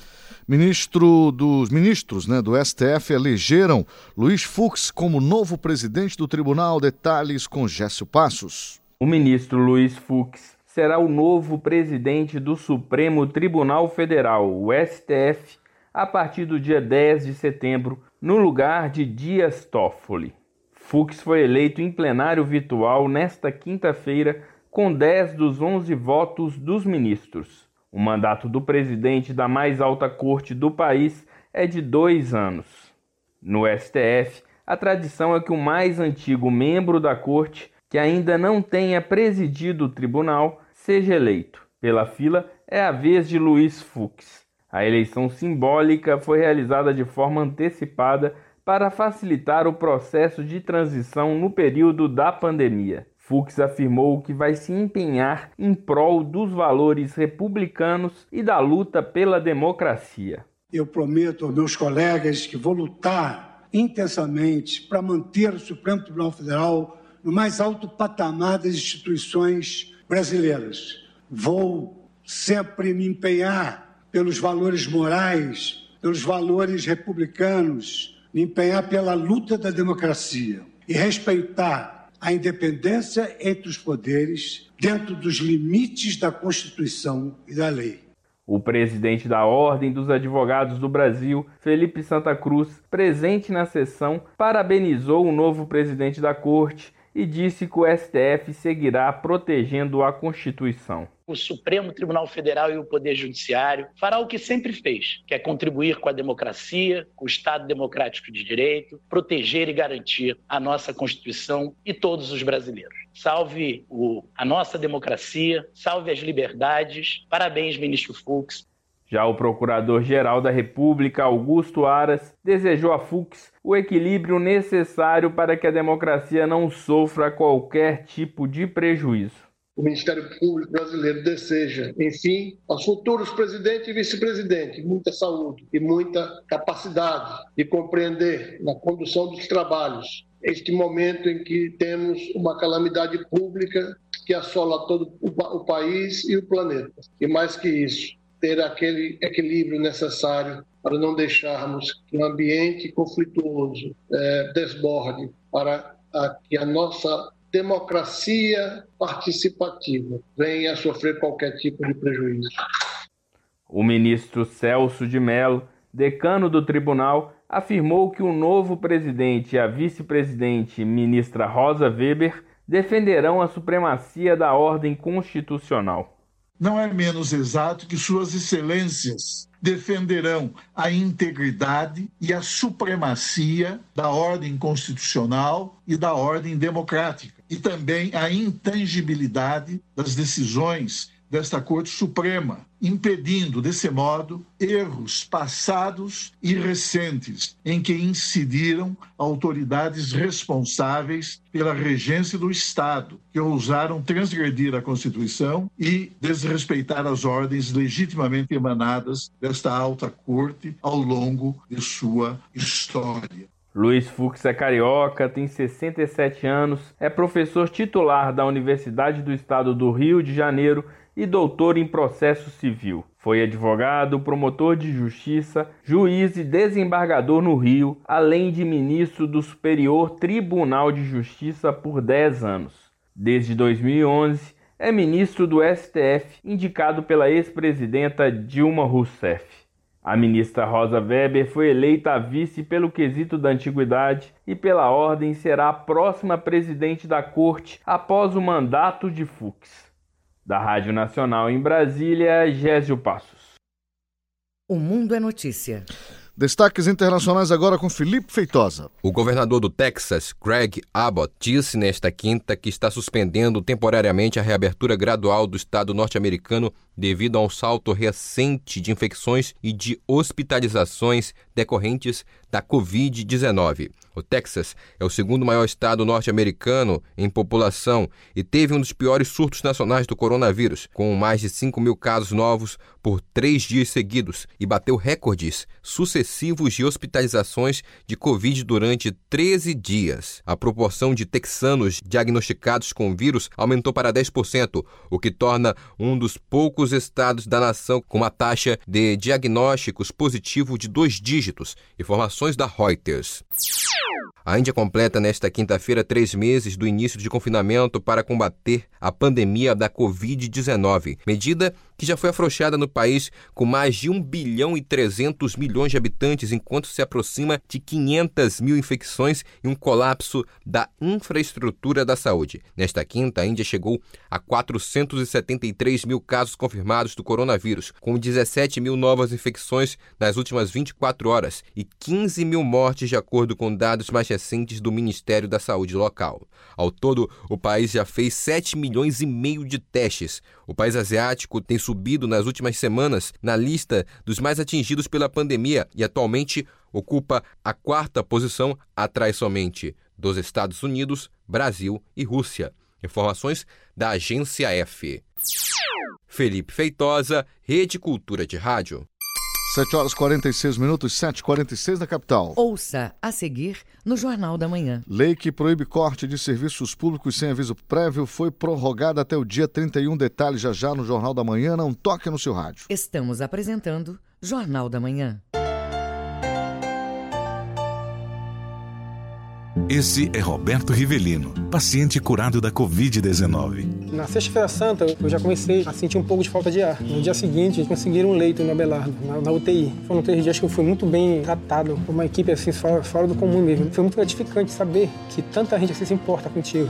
Ministro dos ministros né, do STF elegeram Luiz Fux como novo presidente do tribunal. Detalhes com Gécio Passos. O ministro Luiz Fux será o novo presidente do Supremo Tribunal Federal, o STF, a partir do dia 10 de setembro, no lugar de Dias Toffoli. Fux foi eleito em plenário virtual nesta quinta-feira com 10 dos 11 votos dos ministros. O mandato do presidente da mais alta corte do país é de dois anos. No STF, a tradição é que o mais antigo membro da corte, que ainda não tenha presidido o tribunal, seja eleito. Pela fila, é a vez de Luiz Fux. A eleição simbólica foi realizada de forma antecipada para facilitar o processo de transição no período da pandemia. Fux afirmou que vai se empenhar em prol dos valores republicanos e da luta pela democracia. Eu prometo aos meus colegas que vou lutar intensamente para manter o Supremo Tribunal Federal no mais alto patamar das instituições brasileiras. Vou sempre me empenhar pelos valores morais, pelos valores republicanos, me empenhar pela luta da democracia e respeitar a independência entre os poderes dentro dos limites da Constituição e da lei. O presidente da Ordem dos Advogados do Brasil, Felipe Santa Cruz, presente na sessão, parabenizou o novo presidente da Corte e disse que o STF seguirá protegendo a Constituição. O Supremo Tribunal Federal e o Poder Judiciário fará o que sempre fez, que é contribuir com a democracia, com o Estado democrático de direito, proteger e garantir a nossa Constituição e todos os brasileiros. Salve o, a nossa democracia, salve as liberdades. Parabéns, ministro Fux. Já o Procurador-Geral da República, Augusto Aras, desejou a Fux o equilíbrio necessário para que a democracia não sofra qualquer tipo de prejuízo. O Ministério Público brasileiro deseja, enfim, aos futuros presidente e vice-presidente, muita saúde e muita capacidade de compreender na condução dos trabalhos este momento em que temos uma calamidade pública que assola todo o país e o planeta. E mais que isso, ter aquele equilíbrio necessário para não deixarmos que um ambiente conflituoso é, desborde para a, que a nossa democracia participativa venha a sofrer qualquer tipo de prejuízo. O ministro Celso de Mello, decano do tribunal, afirmou que o novo presidente e a vice-presidente, ministra Rosa Weber, defenderão a supremacia da ordem constitucional. Não é menos exato que Suas Excelências defenderão a integridade e a supremacia da ordem constitucional e da ordem democrática, e também a intangibilidade das decisões desta Corte Suprema, impedindo, desse modo, erros passados e recentes em que incidiram autoridades responsáveis pela regência do Estado, que ousaram transgredir a Constituição e desrespeitar as ordens legitimamente emanadas desta alta corte ao longo de sua história. Luiz Fux é carioca, tem 67 anos, é professor titular da Universidade do Estado do Rio de Janeiro e doutor em processo civil. Foi advogado, promotor de justiça, juiz e desembargador no Rio, além de ministro do Superior Tribunal de Justiça por 10 anos. Desde 2011, é ministro do STF, indicado pela ex-presidenta Dilma Rousseff. A ministra Rosa Weber foi eleita vice pelo quesito da antiguidade e pela ordem será a próxima presidente da corte após o mandato de Fux. Da Rádio Nacional em Brasília, Gésio Passos. O Mundo é Notícia. Destaques internacionais agora com Felipe Feitosa. O governador do Texas, Greg Abbott, disse nesta quinta que está suspendendo temporariamente a reabertura gradual do estado norte-americano devido a um salto recente de infecções e de hospitalizações decorrentes da Covid-19. O Texas é o segundo maior estado norte-americano em população e teve um dos piores surtos nacionais do coronavírus, com mais de 5 mil casos novos por três dias seguidos e bateu recordes sucessivos de hospitalizações de Covid durante 13 dias. A proporção de texanos diagnosticados com o vírus aumentou para 10%, o que torna um dos poucos estados da nação com uma taxa de diagnósticos positivo de dois dígitos, informações da Reuters. A Índia completa nesta quinta-feira três meses do início de confinamento para combater a pandemia da Covid-19, medida que já foi afrouxada no país com mais de 1 bilhão e 300 milhões de habitantes, enquanto se aproxima de 500 mil infecções e um colapso da infraestrutura da saúde. Nesta quinta, a Índia chegou a 473 mil casos confirmados do coronavírus, com 17 mil novas infecções nas últimas 24 horas e 15 mil mortes, de acordo com dados mais recentes do Ministério da Saúde local. Ao todo, o país já fez 7 milhões e meio de testes. O país asiático tem subido nas últimas semanas na lista dos mais atingidos pela pandemia e atualmente ocupa a quarta posição, atrás somente dos Estados Unidos, Brasil e Rússia. Informações da Agência F. Felipe Feitosa, Rede Cultura de Rádio. 7 horas 46 minutos, 7h46 na capital. Ouça a seguir no Jornal da Manhã. Lei que proíbe corte de serviços públicos sem aviso prévio foi prorrogada até o dia 31. Detalhes já já no Jornal da Manhã. Não toque no seu rádio. Estamos apresentando Jornal da Manhã. Esse é Roberto Rivelino, paciente curado da Covid-19. Na Sexta-feira Santa, eu já comecei a sentir um pouco de falta de ar. No dia seguinte, conseguiram um leito no Abelardo, na, na, UTI. Foram três dias que eu fui muito bem tratado por uma equipe assim, fora, fora do comum mesmo. Foi muito gratificante saber que tanta gente assim se importa contigo.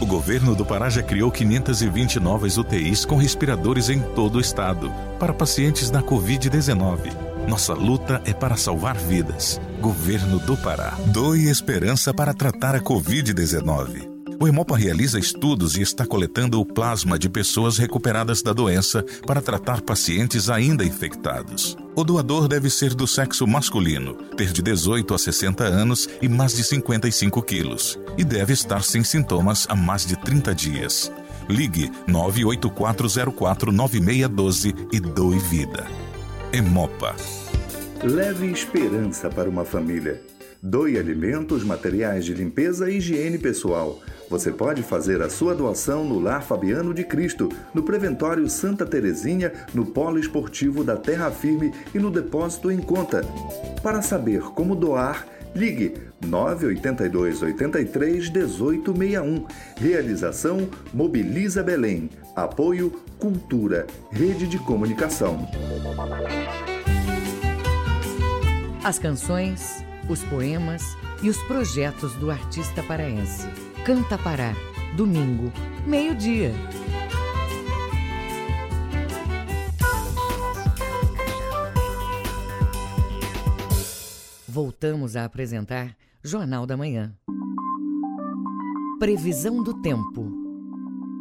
O governo do Pará já criou 520 novas UTIs com respiradores em todo o estado para pacientes da Covid-19. Nossa luta é para salvar vidas. Governo do Pará. Doe esperança para tratar a Covid-19. O Hemopa realiza estudos e está coletando o plasma de pessoas recuperadas da doença para tratar pacientes ainda infectados. O doador deve ser do sexo masculino, ter de 18 a 60 anos e mais de 55 quilos, e deve estar sem sintomas há mais de 30 dias. Ligue 984049612 e doe vida. Emopa. Leve esperança para uma família. Doe alimentos, materiais de limpeza e higiene pessoal. Você pode fazer a sua doação no Lar Fabiano de Cristo, no Preventório Santa Terezinha, no Polo Esportivo da Terra Firme e no Depósito em Conta. Para saber como doar, ligue 982 83 1861. Realização Mobiliza Belém. Apoio Cultura, Rede de Comunicação. As canções, os poemas e os projetos do artista paraense. Canta Pará, domingo, meio-dia. Voltamos a apresentar Jornal da Manhã. Previsão do tempo.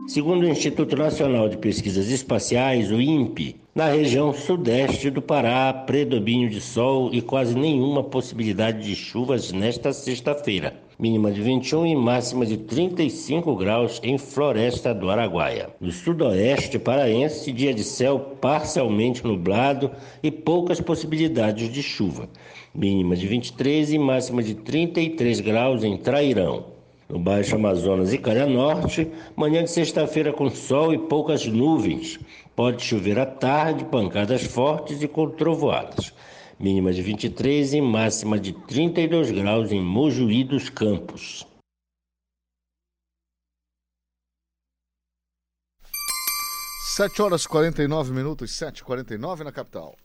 Segundo o Instituto Nacional de Pesquisas Espaciais, o INPE, na região sudeste do Pará, predomínio de sol e quase nenhuma possibilidade de chuvas nesta sexta-feira. Mínima de 21 e máxima de 35 graus em Floresta do Araguaia. No sudoeste paraense, dia de céu parcialmente nublado e poucas possibilidades de chuva. Mínima de 23 e máxima de 33 graus em Trairão. No Baixo Amazonas e Calha Norte, manhã de sexta-feira com sol e poucas nuvens. Pode chover à tarde, pancadas fortes e com trovoadas. Mínima de 23 e máxima de 32 graus em Mojuí dos Campos. Sete horas 49 minutos, sete e 49 na capital.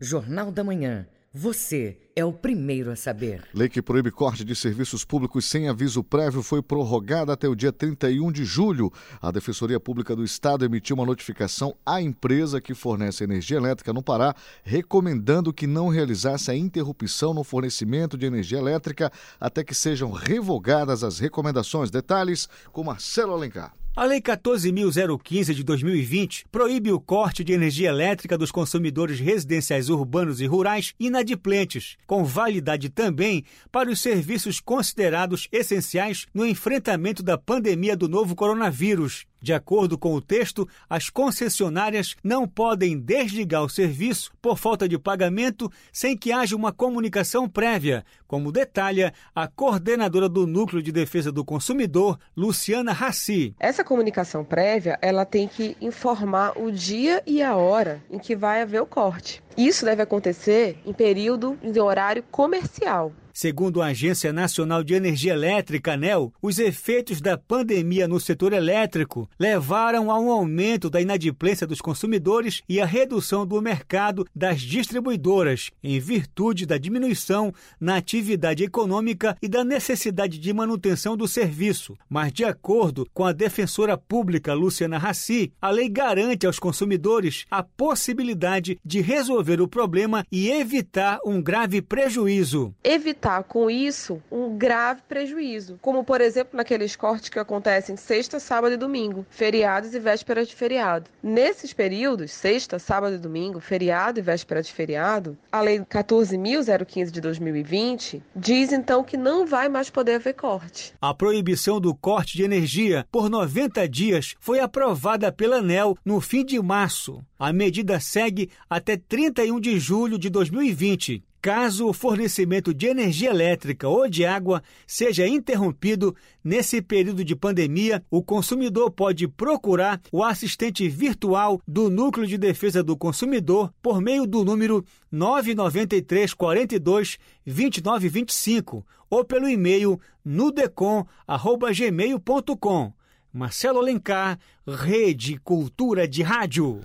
Jornal da Manhã. Você é o primeiro a saber. Lei que proíbe corte de serviços públicos sem aviso prévio foi prorrogada até o dia 31 de julho. A Defensoria Pública do Estado emitiu uma notificação à empresa que fornece energia elétrica no Pará, recomendando que não realizasse a interrupção no fornecimento de energia elétrica até que sejam revogadas as recomendações. Detalhes com Marcelo Alencar. A Lei 14.015 de 2020 proíbe o corte de energia elétrica dos consumidores residenciais urbanos e rurais inadimplentes, com validade também para os serviços considerados essenciais no enfrentamento da pandemia do novo coronavírus. De acordo com o texto, as concessionárias não podem desligar o serviço por falta de pagamento sem que haja uma comunicação prévia, como detalha a coordenadora do Núcleo de Defesa do Consumidor, Luciana Rassi. Essa comunicação prévia, ela tem que informar o dia e a hora em que vai haver o corte. Isso deve acontecer em período de horário comercial. Segundo a Agência Nacional de Energia Elétrica, ANEL, os efeitos da pandemia no setor elétrico levaram a um aumento da inadimplência dos consumidores e a redução do mercado das distribuidoras, em virtude da diminuição na atividade econômica e da necessidade de manutenção do serviço. Mas, de acordo com a defensora pública Luciana Rassi, a lei garante aos consumidores a possibilidade de resolver o problema e evitar um grave prejuízo. Evitar evitar com isso um grave prejuízo, como por exemplo naqueles cortes que acontecem sexta, sábado e domingo, feriados e vésperas de feriado. Nesses períodos, sexta, sábado e domingo, feriado e véspera de feriado, a Lei 14.015 de 2020 diz então que não vai mais poder haver corte. A proibição do corte de energia por 90 dias foi aprovada pela ANEL no fim de março. A medida segue até 31 de julho de 2020. Caso o fornecimento de energia elétrica ou de água seja interrompido nesse período de pandemia, o consumidor pode procurar o assistente virtual do Núcleo de Defesa do Consumidor por meio do número 993 42 2925 ou pelo e-mail nudecom@gmail.com. Marcelo Alencar, Rede Cultura de Rádio.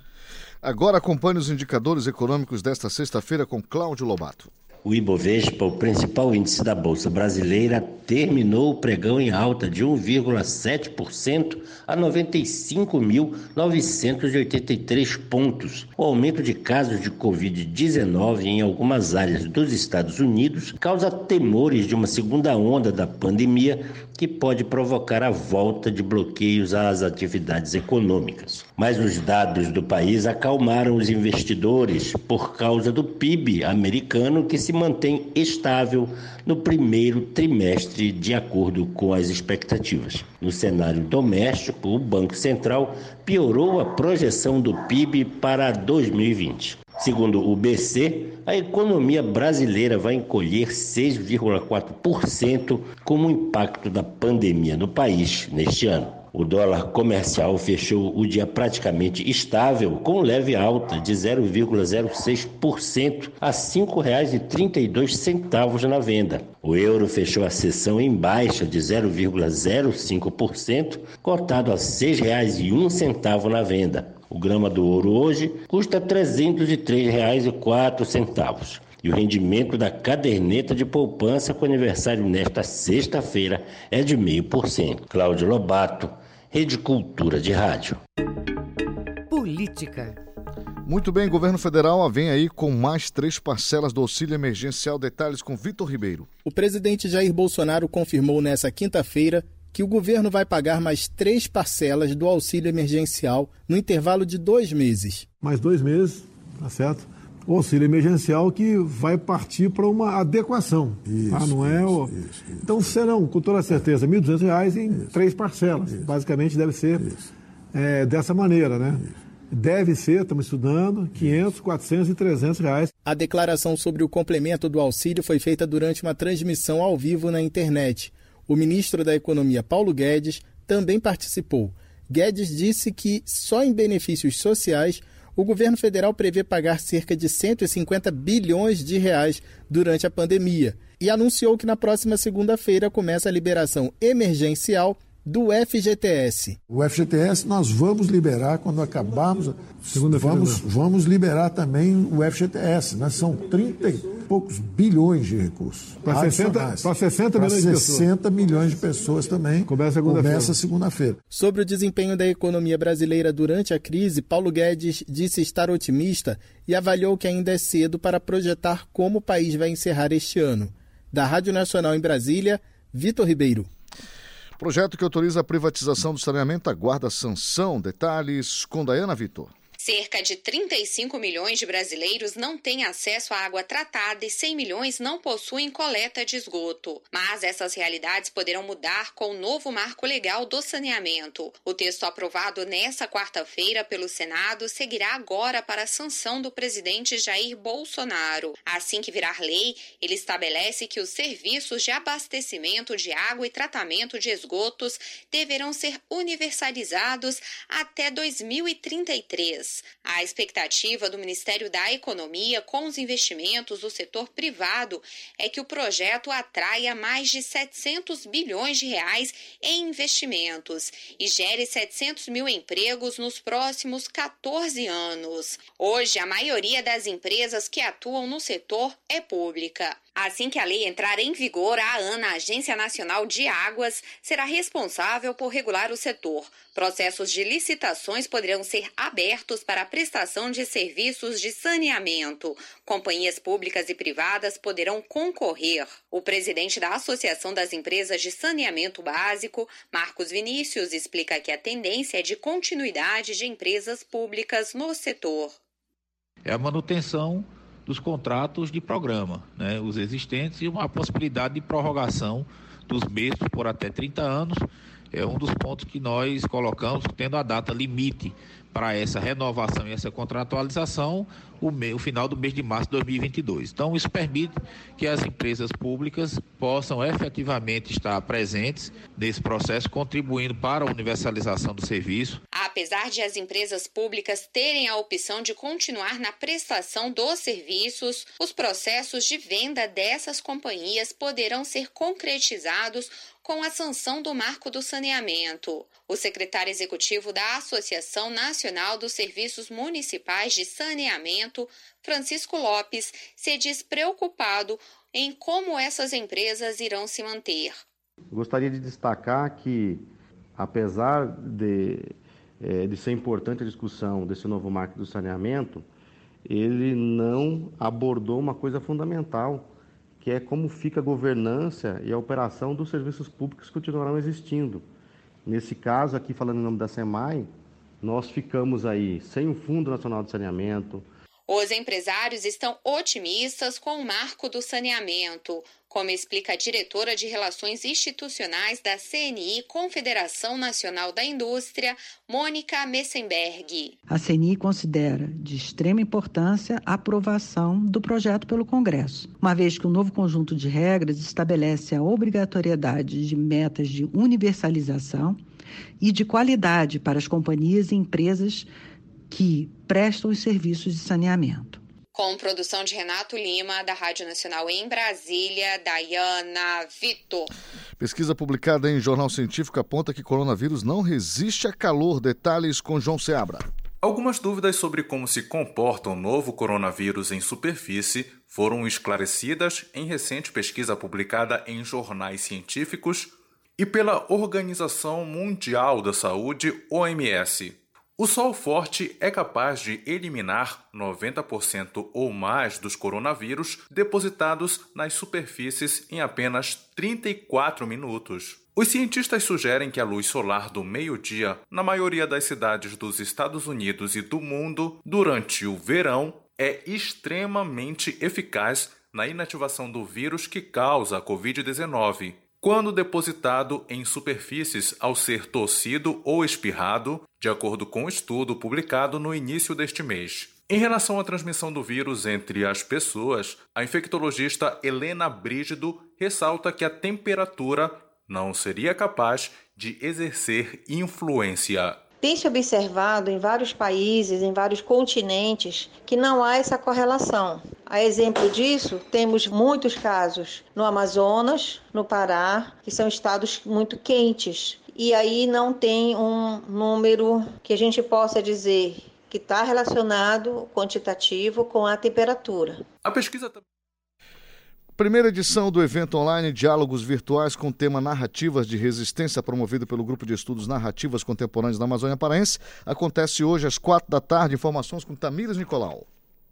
Agora acompanhe os indicadores econômicos desta sexta-feira com Cláudio Lobato. O Ibovespa, o principal índice da Bolsa Brasileira, terminou o pregão em alta de 1,7% a 95.983 pontos. O aumento de casos de Covid-19 em algumas áreas dos Estados Unidos causa temores de uma segunda onda da pandemia que pode provocar a volta de bloqueios às atividades econômicas. Mas os dados do país acalmaram os investidores por causa do PIB americano que se mantém estável no primeiro trimestre, de acordo com as expectativas. No cenário doméstico, o Banco Central piorou a projeção do PIB para 2020. Segundo o BC, a economia brasileira vai encolher 6,4% como impacto da pandemia no país neste ano. O dólar comercial fechou o dia praticamente estável, com leve alta de 0,06% a R$ 5,32 na venda. O euro fechou a sessão em baixa de 0,05%, cotado a R$ 6,01 na venda. O grama do ouro hoje custa R$ 303,04. E o rendimento da caderneta de poupança com aniversário nesta sexta-feira é de 0,5%. Cláudio Lobato, Rede Cultura de Rádio. Política. Muito bem, governo federal vem aí com mais três parcelas do auxílio emergencial. Detalhes com Vitor Ribeiro. O presidente Jair Bolsonaro confirmou nesta quinta-feira que o governo vai pagar mais três parcelas do auxílio emergencial no intervalo de dois meses. Mais dois meses, tá certo? O auxílio emergencial que vai partir para uma adequação. Isso, tá? Não é o... Isso, isso, então serão, com toda certeza, R$ 1.200 em três parcelas. Basicamente deve ser é, dessa maneira, né? Deve ser, estamos estudando, 500, 400 e 300 reais. A declaração sobre o complemento do auxílio foi feita durante uma transmissão ao vivo na internet. O ministro da Economia, Paulo Guedes, também participou. Guedes disse que só em benefícios sociais o governo federal prevê pagar cerca de 150 bilhões de reais durante a pandemia e anunciou que na próxima segunda-feira começa a liberação emergencial do FGTS. O FGTS nós vamos liberar quando acabarmos. Vamos, vamos liberar também o FGTS. Né? São 30 e poucos bilhões de recursos. Para 60, 60 milhões 60 de pessoas. 60 milhões de pessoas também. Começa segunda-feira. segunda-feira. Sobre o desempenho da economia brasileira durante a crise, Paulo Guedes disse estar otimista e avaliou que ainda é cedo para projetar como o país vai encerrar este ano. Da Rádio Nacional em Brasília, Vitor Ribeiro. Projeto que autoriza a privatização do saneamento aguarda sanção. Detalhes com Dayana Vitor. Cerca de 35 milhões de brasileiros não têm acesso à água tratada e 100 milhões não possuem coleta de esgoto. Mas essas realidades poderão mudar com o novo marco legal do saneamento. O texto aprovado nesta quarta-feira pelo Senado seguirá agora para a sanção do presidente Jair Bolsonaro. Assim que virar lei, ele estabelece que os serviços de abastecimento de água e tratamento de esgotos deverão ser universalizados até 2033. A expectativa do Ministério da Economia com os investimentos do setor privado é que o projeto atraia mais de 700 bilhões de reais em investimentos e gere 700 mil empregos nos próximos 14 anos. Hoje, a maioria das empresas que atuam no setor é pública. Assim que a lei entrar em vigor, a ANA, Agência Nacional de Águas, será responsável por regular o setor. Processos de licitações poderão ser abertos para a prestação de serviços de saneamento. Companhias públicas e privadas poderão concorrer. O presidente da Associação das Empresas de Saneamento Básico, Marcos Vinícius, explica que a tendência é de continuidade de empresas públicas no setor. É a manutenção dos contratos de programa, né, os existentes, e uma possibilidade de prorrogação dos mesmos por até 30 anos. É um dos pontos que nós colocamos, tendo a data limite para essa renovação e essa contratualização o, me, o, final do mês de março de 2022. Então, isso permite que as empresas públicas possam efetivamente estar presentes nesse processo, contribuindo para a universalização do serviço. Apesar de as empresas públicas terem a opção de continuar na prestação dos serviços, os processos de venda dessas companhias poderão ser concretizados com a sanção do Marco do Saneamento. O secretário executivo da Associação Nacional dos Serviços Municipais de Saneamento, Francisco Lopes, se diz preocupado em como essas empresas irão se manter. Gostaria de destacar que, apesar de, é, de ser importante a discussão desse novo marco do saneamento, ele não abordou uma coisa fundamental, que é como fica a governança e a operação dos serviços públicos que continuarão existindo. Nesse caso, aqui falando em nome da SEMAI, nós ficamos aí sem o Fundo Nacional de Saneamento. Os empresários estão otimistas com o marco do saneamento, como explica a diretora de Relações Institucionais da CNI, Confederação Nacional da Indústria, Mônica Messenberg. A CNI considera de extrema importância a aprovação do projeto pelo Congresso, uma vez que o novo conjunto de regras estabelece a obrigatoriedade de metas de universalização e de qualidade para as companhias e empresas que prestam os serviços de saneamento. Com produção de Renato Lima, da Rádio Nacional em Brasília, Dayana Vitor. Pesquisa publicada em Jornal Científico aponta que coronavírus não resiste a calor. Detalhes com João Seabra. Algumas dúvidas sobre como se comporta o novo coronavírus em superfície foram esclarecidas em recente pesquisa publicada em jornais científicos e pela Organização Mundial da Saúde, OMS. O sol forte é capaz de eliminar 90% ou mais dos coronavírus depositados nas superfícies em apenas 34 minutos. Os cientistas sugerem que a luz solar do meio-dia, na maioria das cidades dos Estados Unidos e do mundo, durante o verão, é extremamente eficaz na inativação do vírus que causa a Covid-19. Quando depositado em superfícies ao ser tossido ou espirrado, de acordo com um estudo publicado no início deste mês. Em relação à transmissão do vírus entre as pessoas, a infectologista Helena Brígido ressalta que a temperatura não seria capaz de exercer influência. Tem-se observado em vários países, em vários continentes, que não há essa correlação. A exemplo disso, temos muitos casos no Amazonas, no Pará, que são estados muito quentes. E aí não tem um número que a gente possa dizer que está relacionado quantitativo com a temperatura. A pesquisa Primeira edição do evento online Diálogos Virtuais com o tema Narrativas de Resistência, promovido pelo Grupo de Estudos Narrativas Contemporâneas da Amazônia Paraense, acontece hoje às quatro da tarde. Informações com Tamires Nicolau.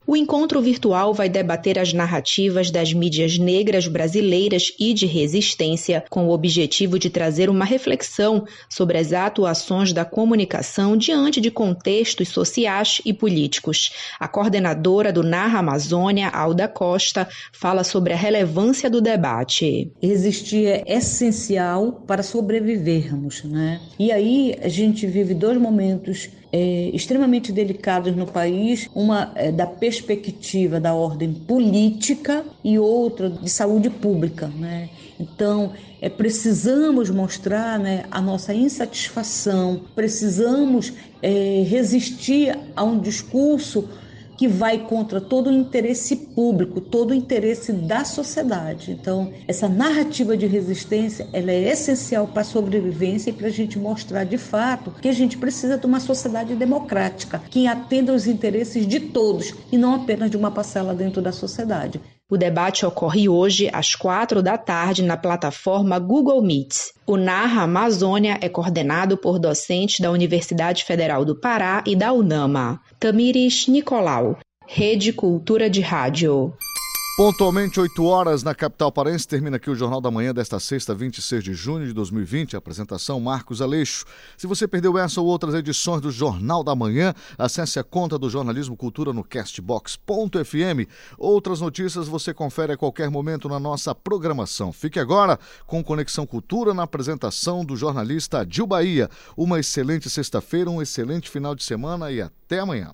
O encontro virtual vai debater as narrativas das mídias negras brasileiras e de resistência, com o objetivo de trazer uma reflexão sobre as atuações da comunicação diante de contextos sociais e políticos. A coordenadora do Narra Amazônia, Alda Costa, fala sobre a relevância do debate. Resistir é essencial para sobrevivermos, né? E aí a gente vive dois momentos é, extremamente delicados no país, uma é, da perspectiva da ordem política e outra de saúde pública. Né? Então, é, precisamos mostrar né, a nossa insatisfação, precisamos é, resistir a um discurso que vai contra todo o interesse público, todo o interesse da sociedade. Então, essa narrativa de resistência, ela é essencial para a sobrevivência e para a gente mostrar de fato que a gente precisa de uma sociedade democrática, que atenda aos interesses de todos e não apenas de uma parcela dentro da sociedade. O debate ocorre hoje às quatro da tarde na plataforma Google Meet. O Narra Amazônia é coordenado por docentes da Universidade Federal do Pará e da UNAMA. Tamires Nicolau, Rede Cultura de Rádio. Pontualmente 8 horas na capital parense, termina aqui o Jornal da Manhã desta sexta, 26 de junho de 2020. Apresentação Marcos Aleixo. Se você perdeu essa ou outras edições do Jornal da Manhã, acesse a conta do Jornalismo Cultura no castbox.fm. Outras notícias você confere a qualquer momento na nossa programação. Fique agora com Conexão Cultura na apresentação do jornalista Adil Bahia. Uma excelente sexta-feira, um excelente final de semana e até amanhã.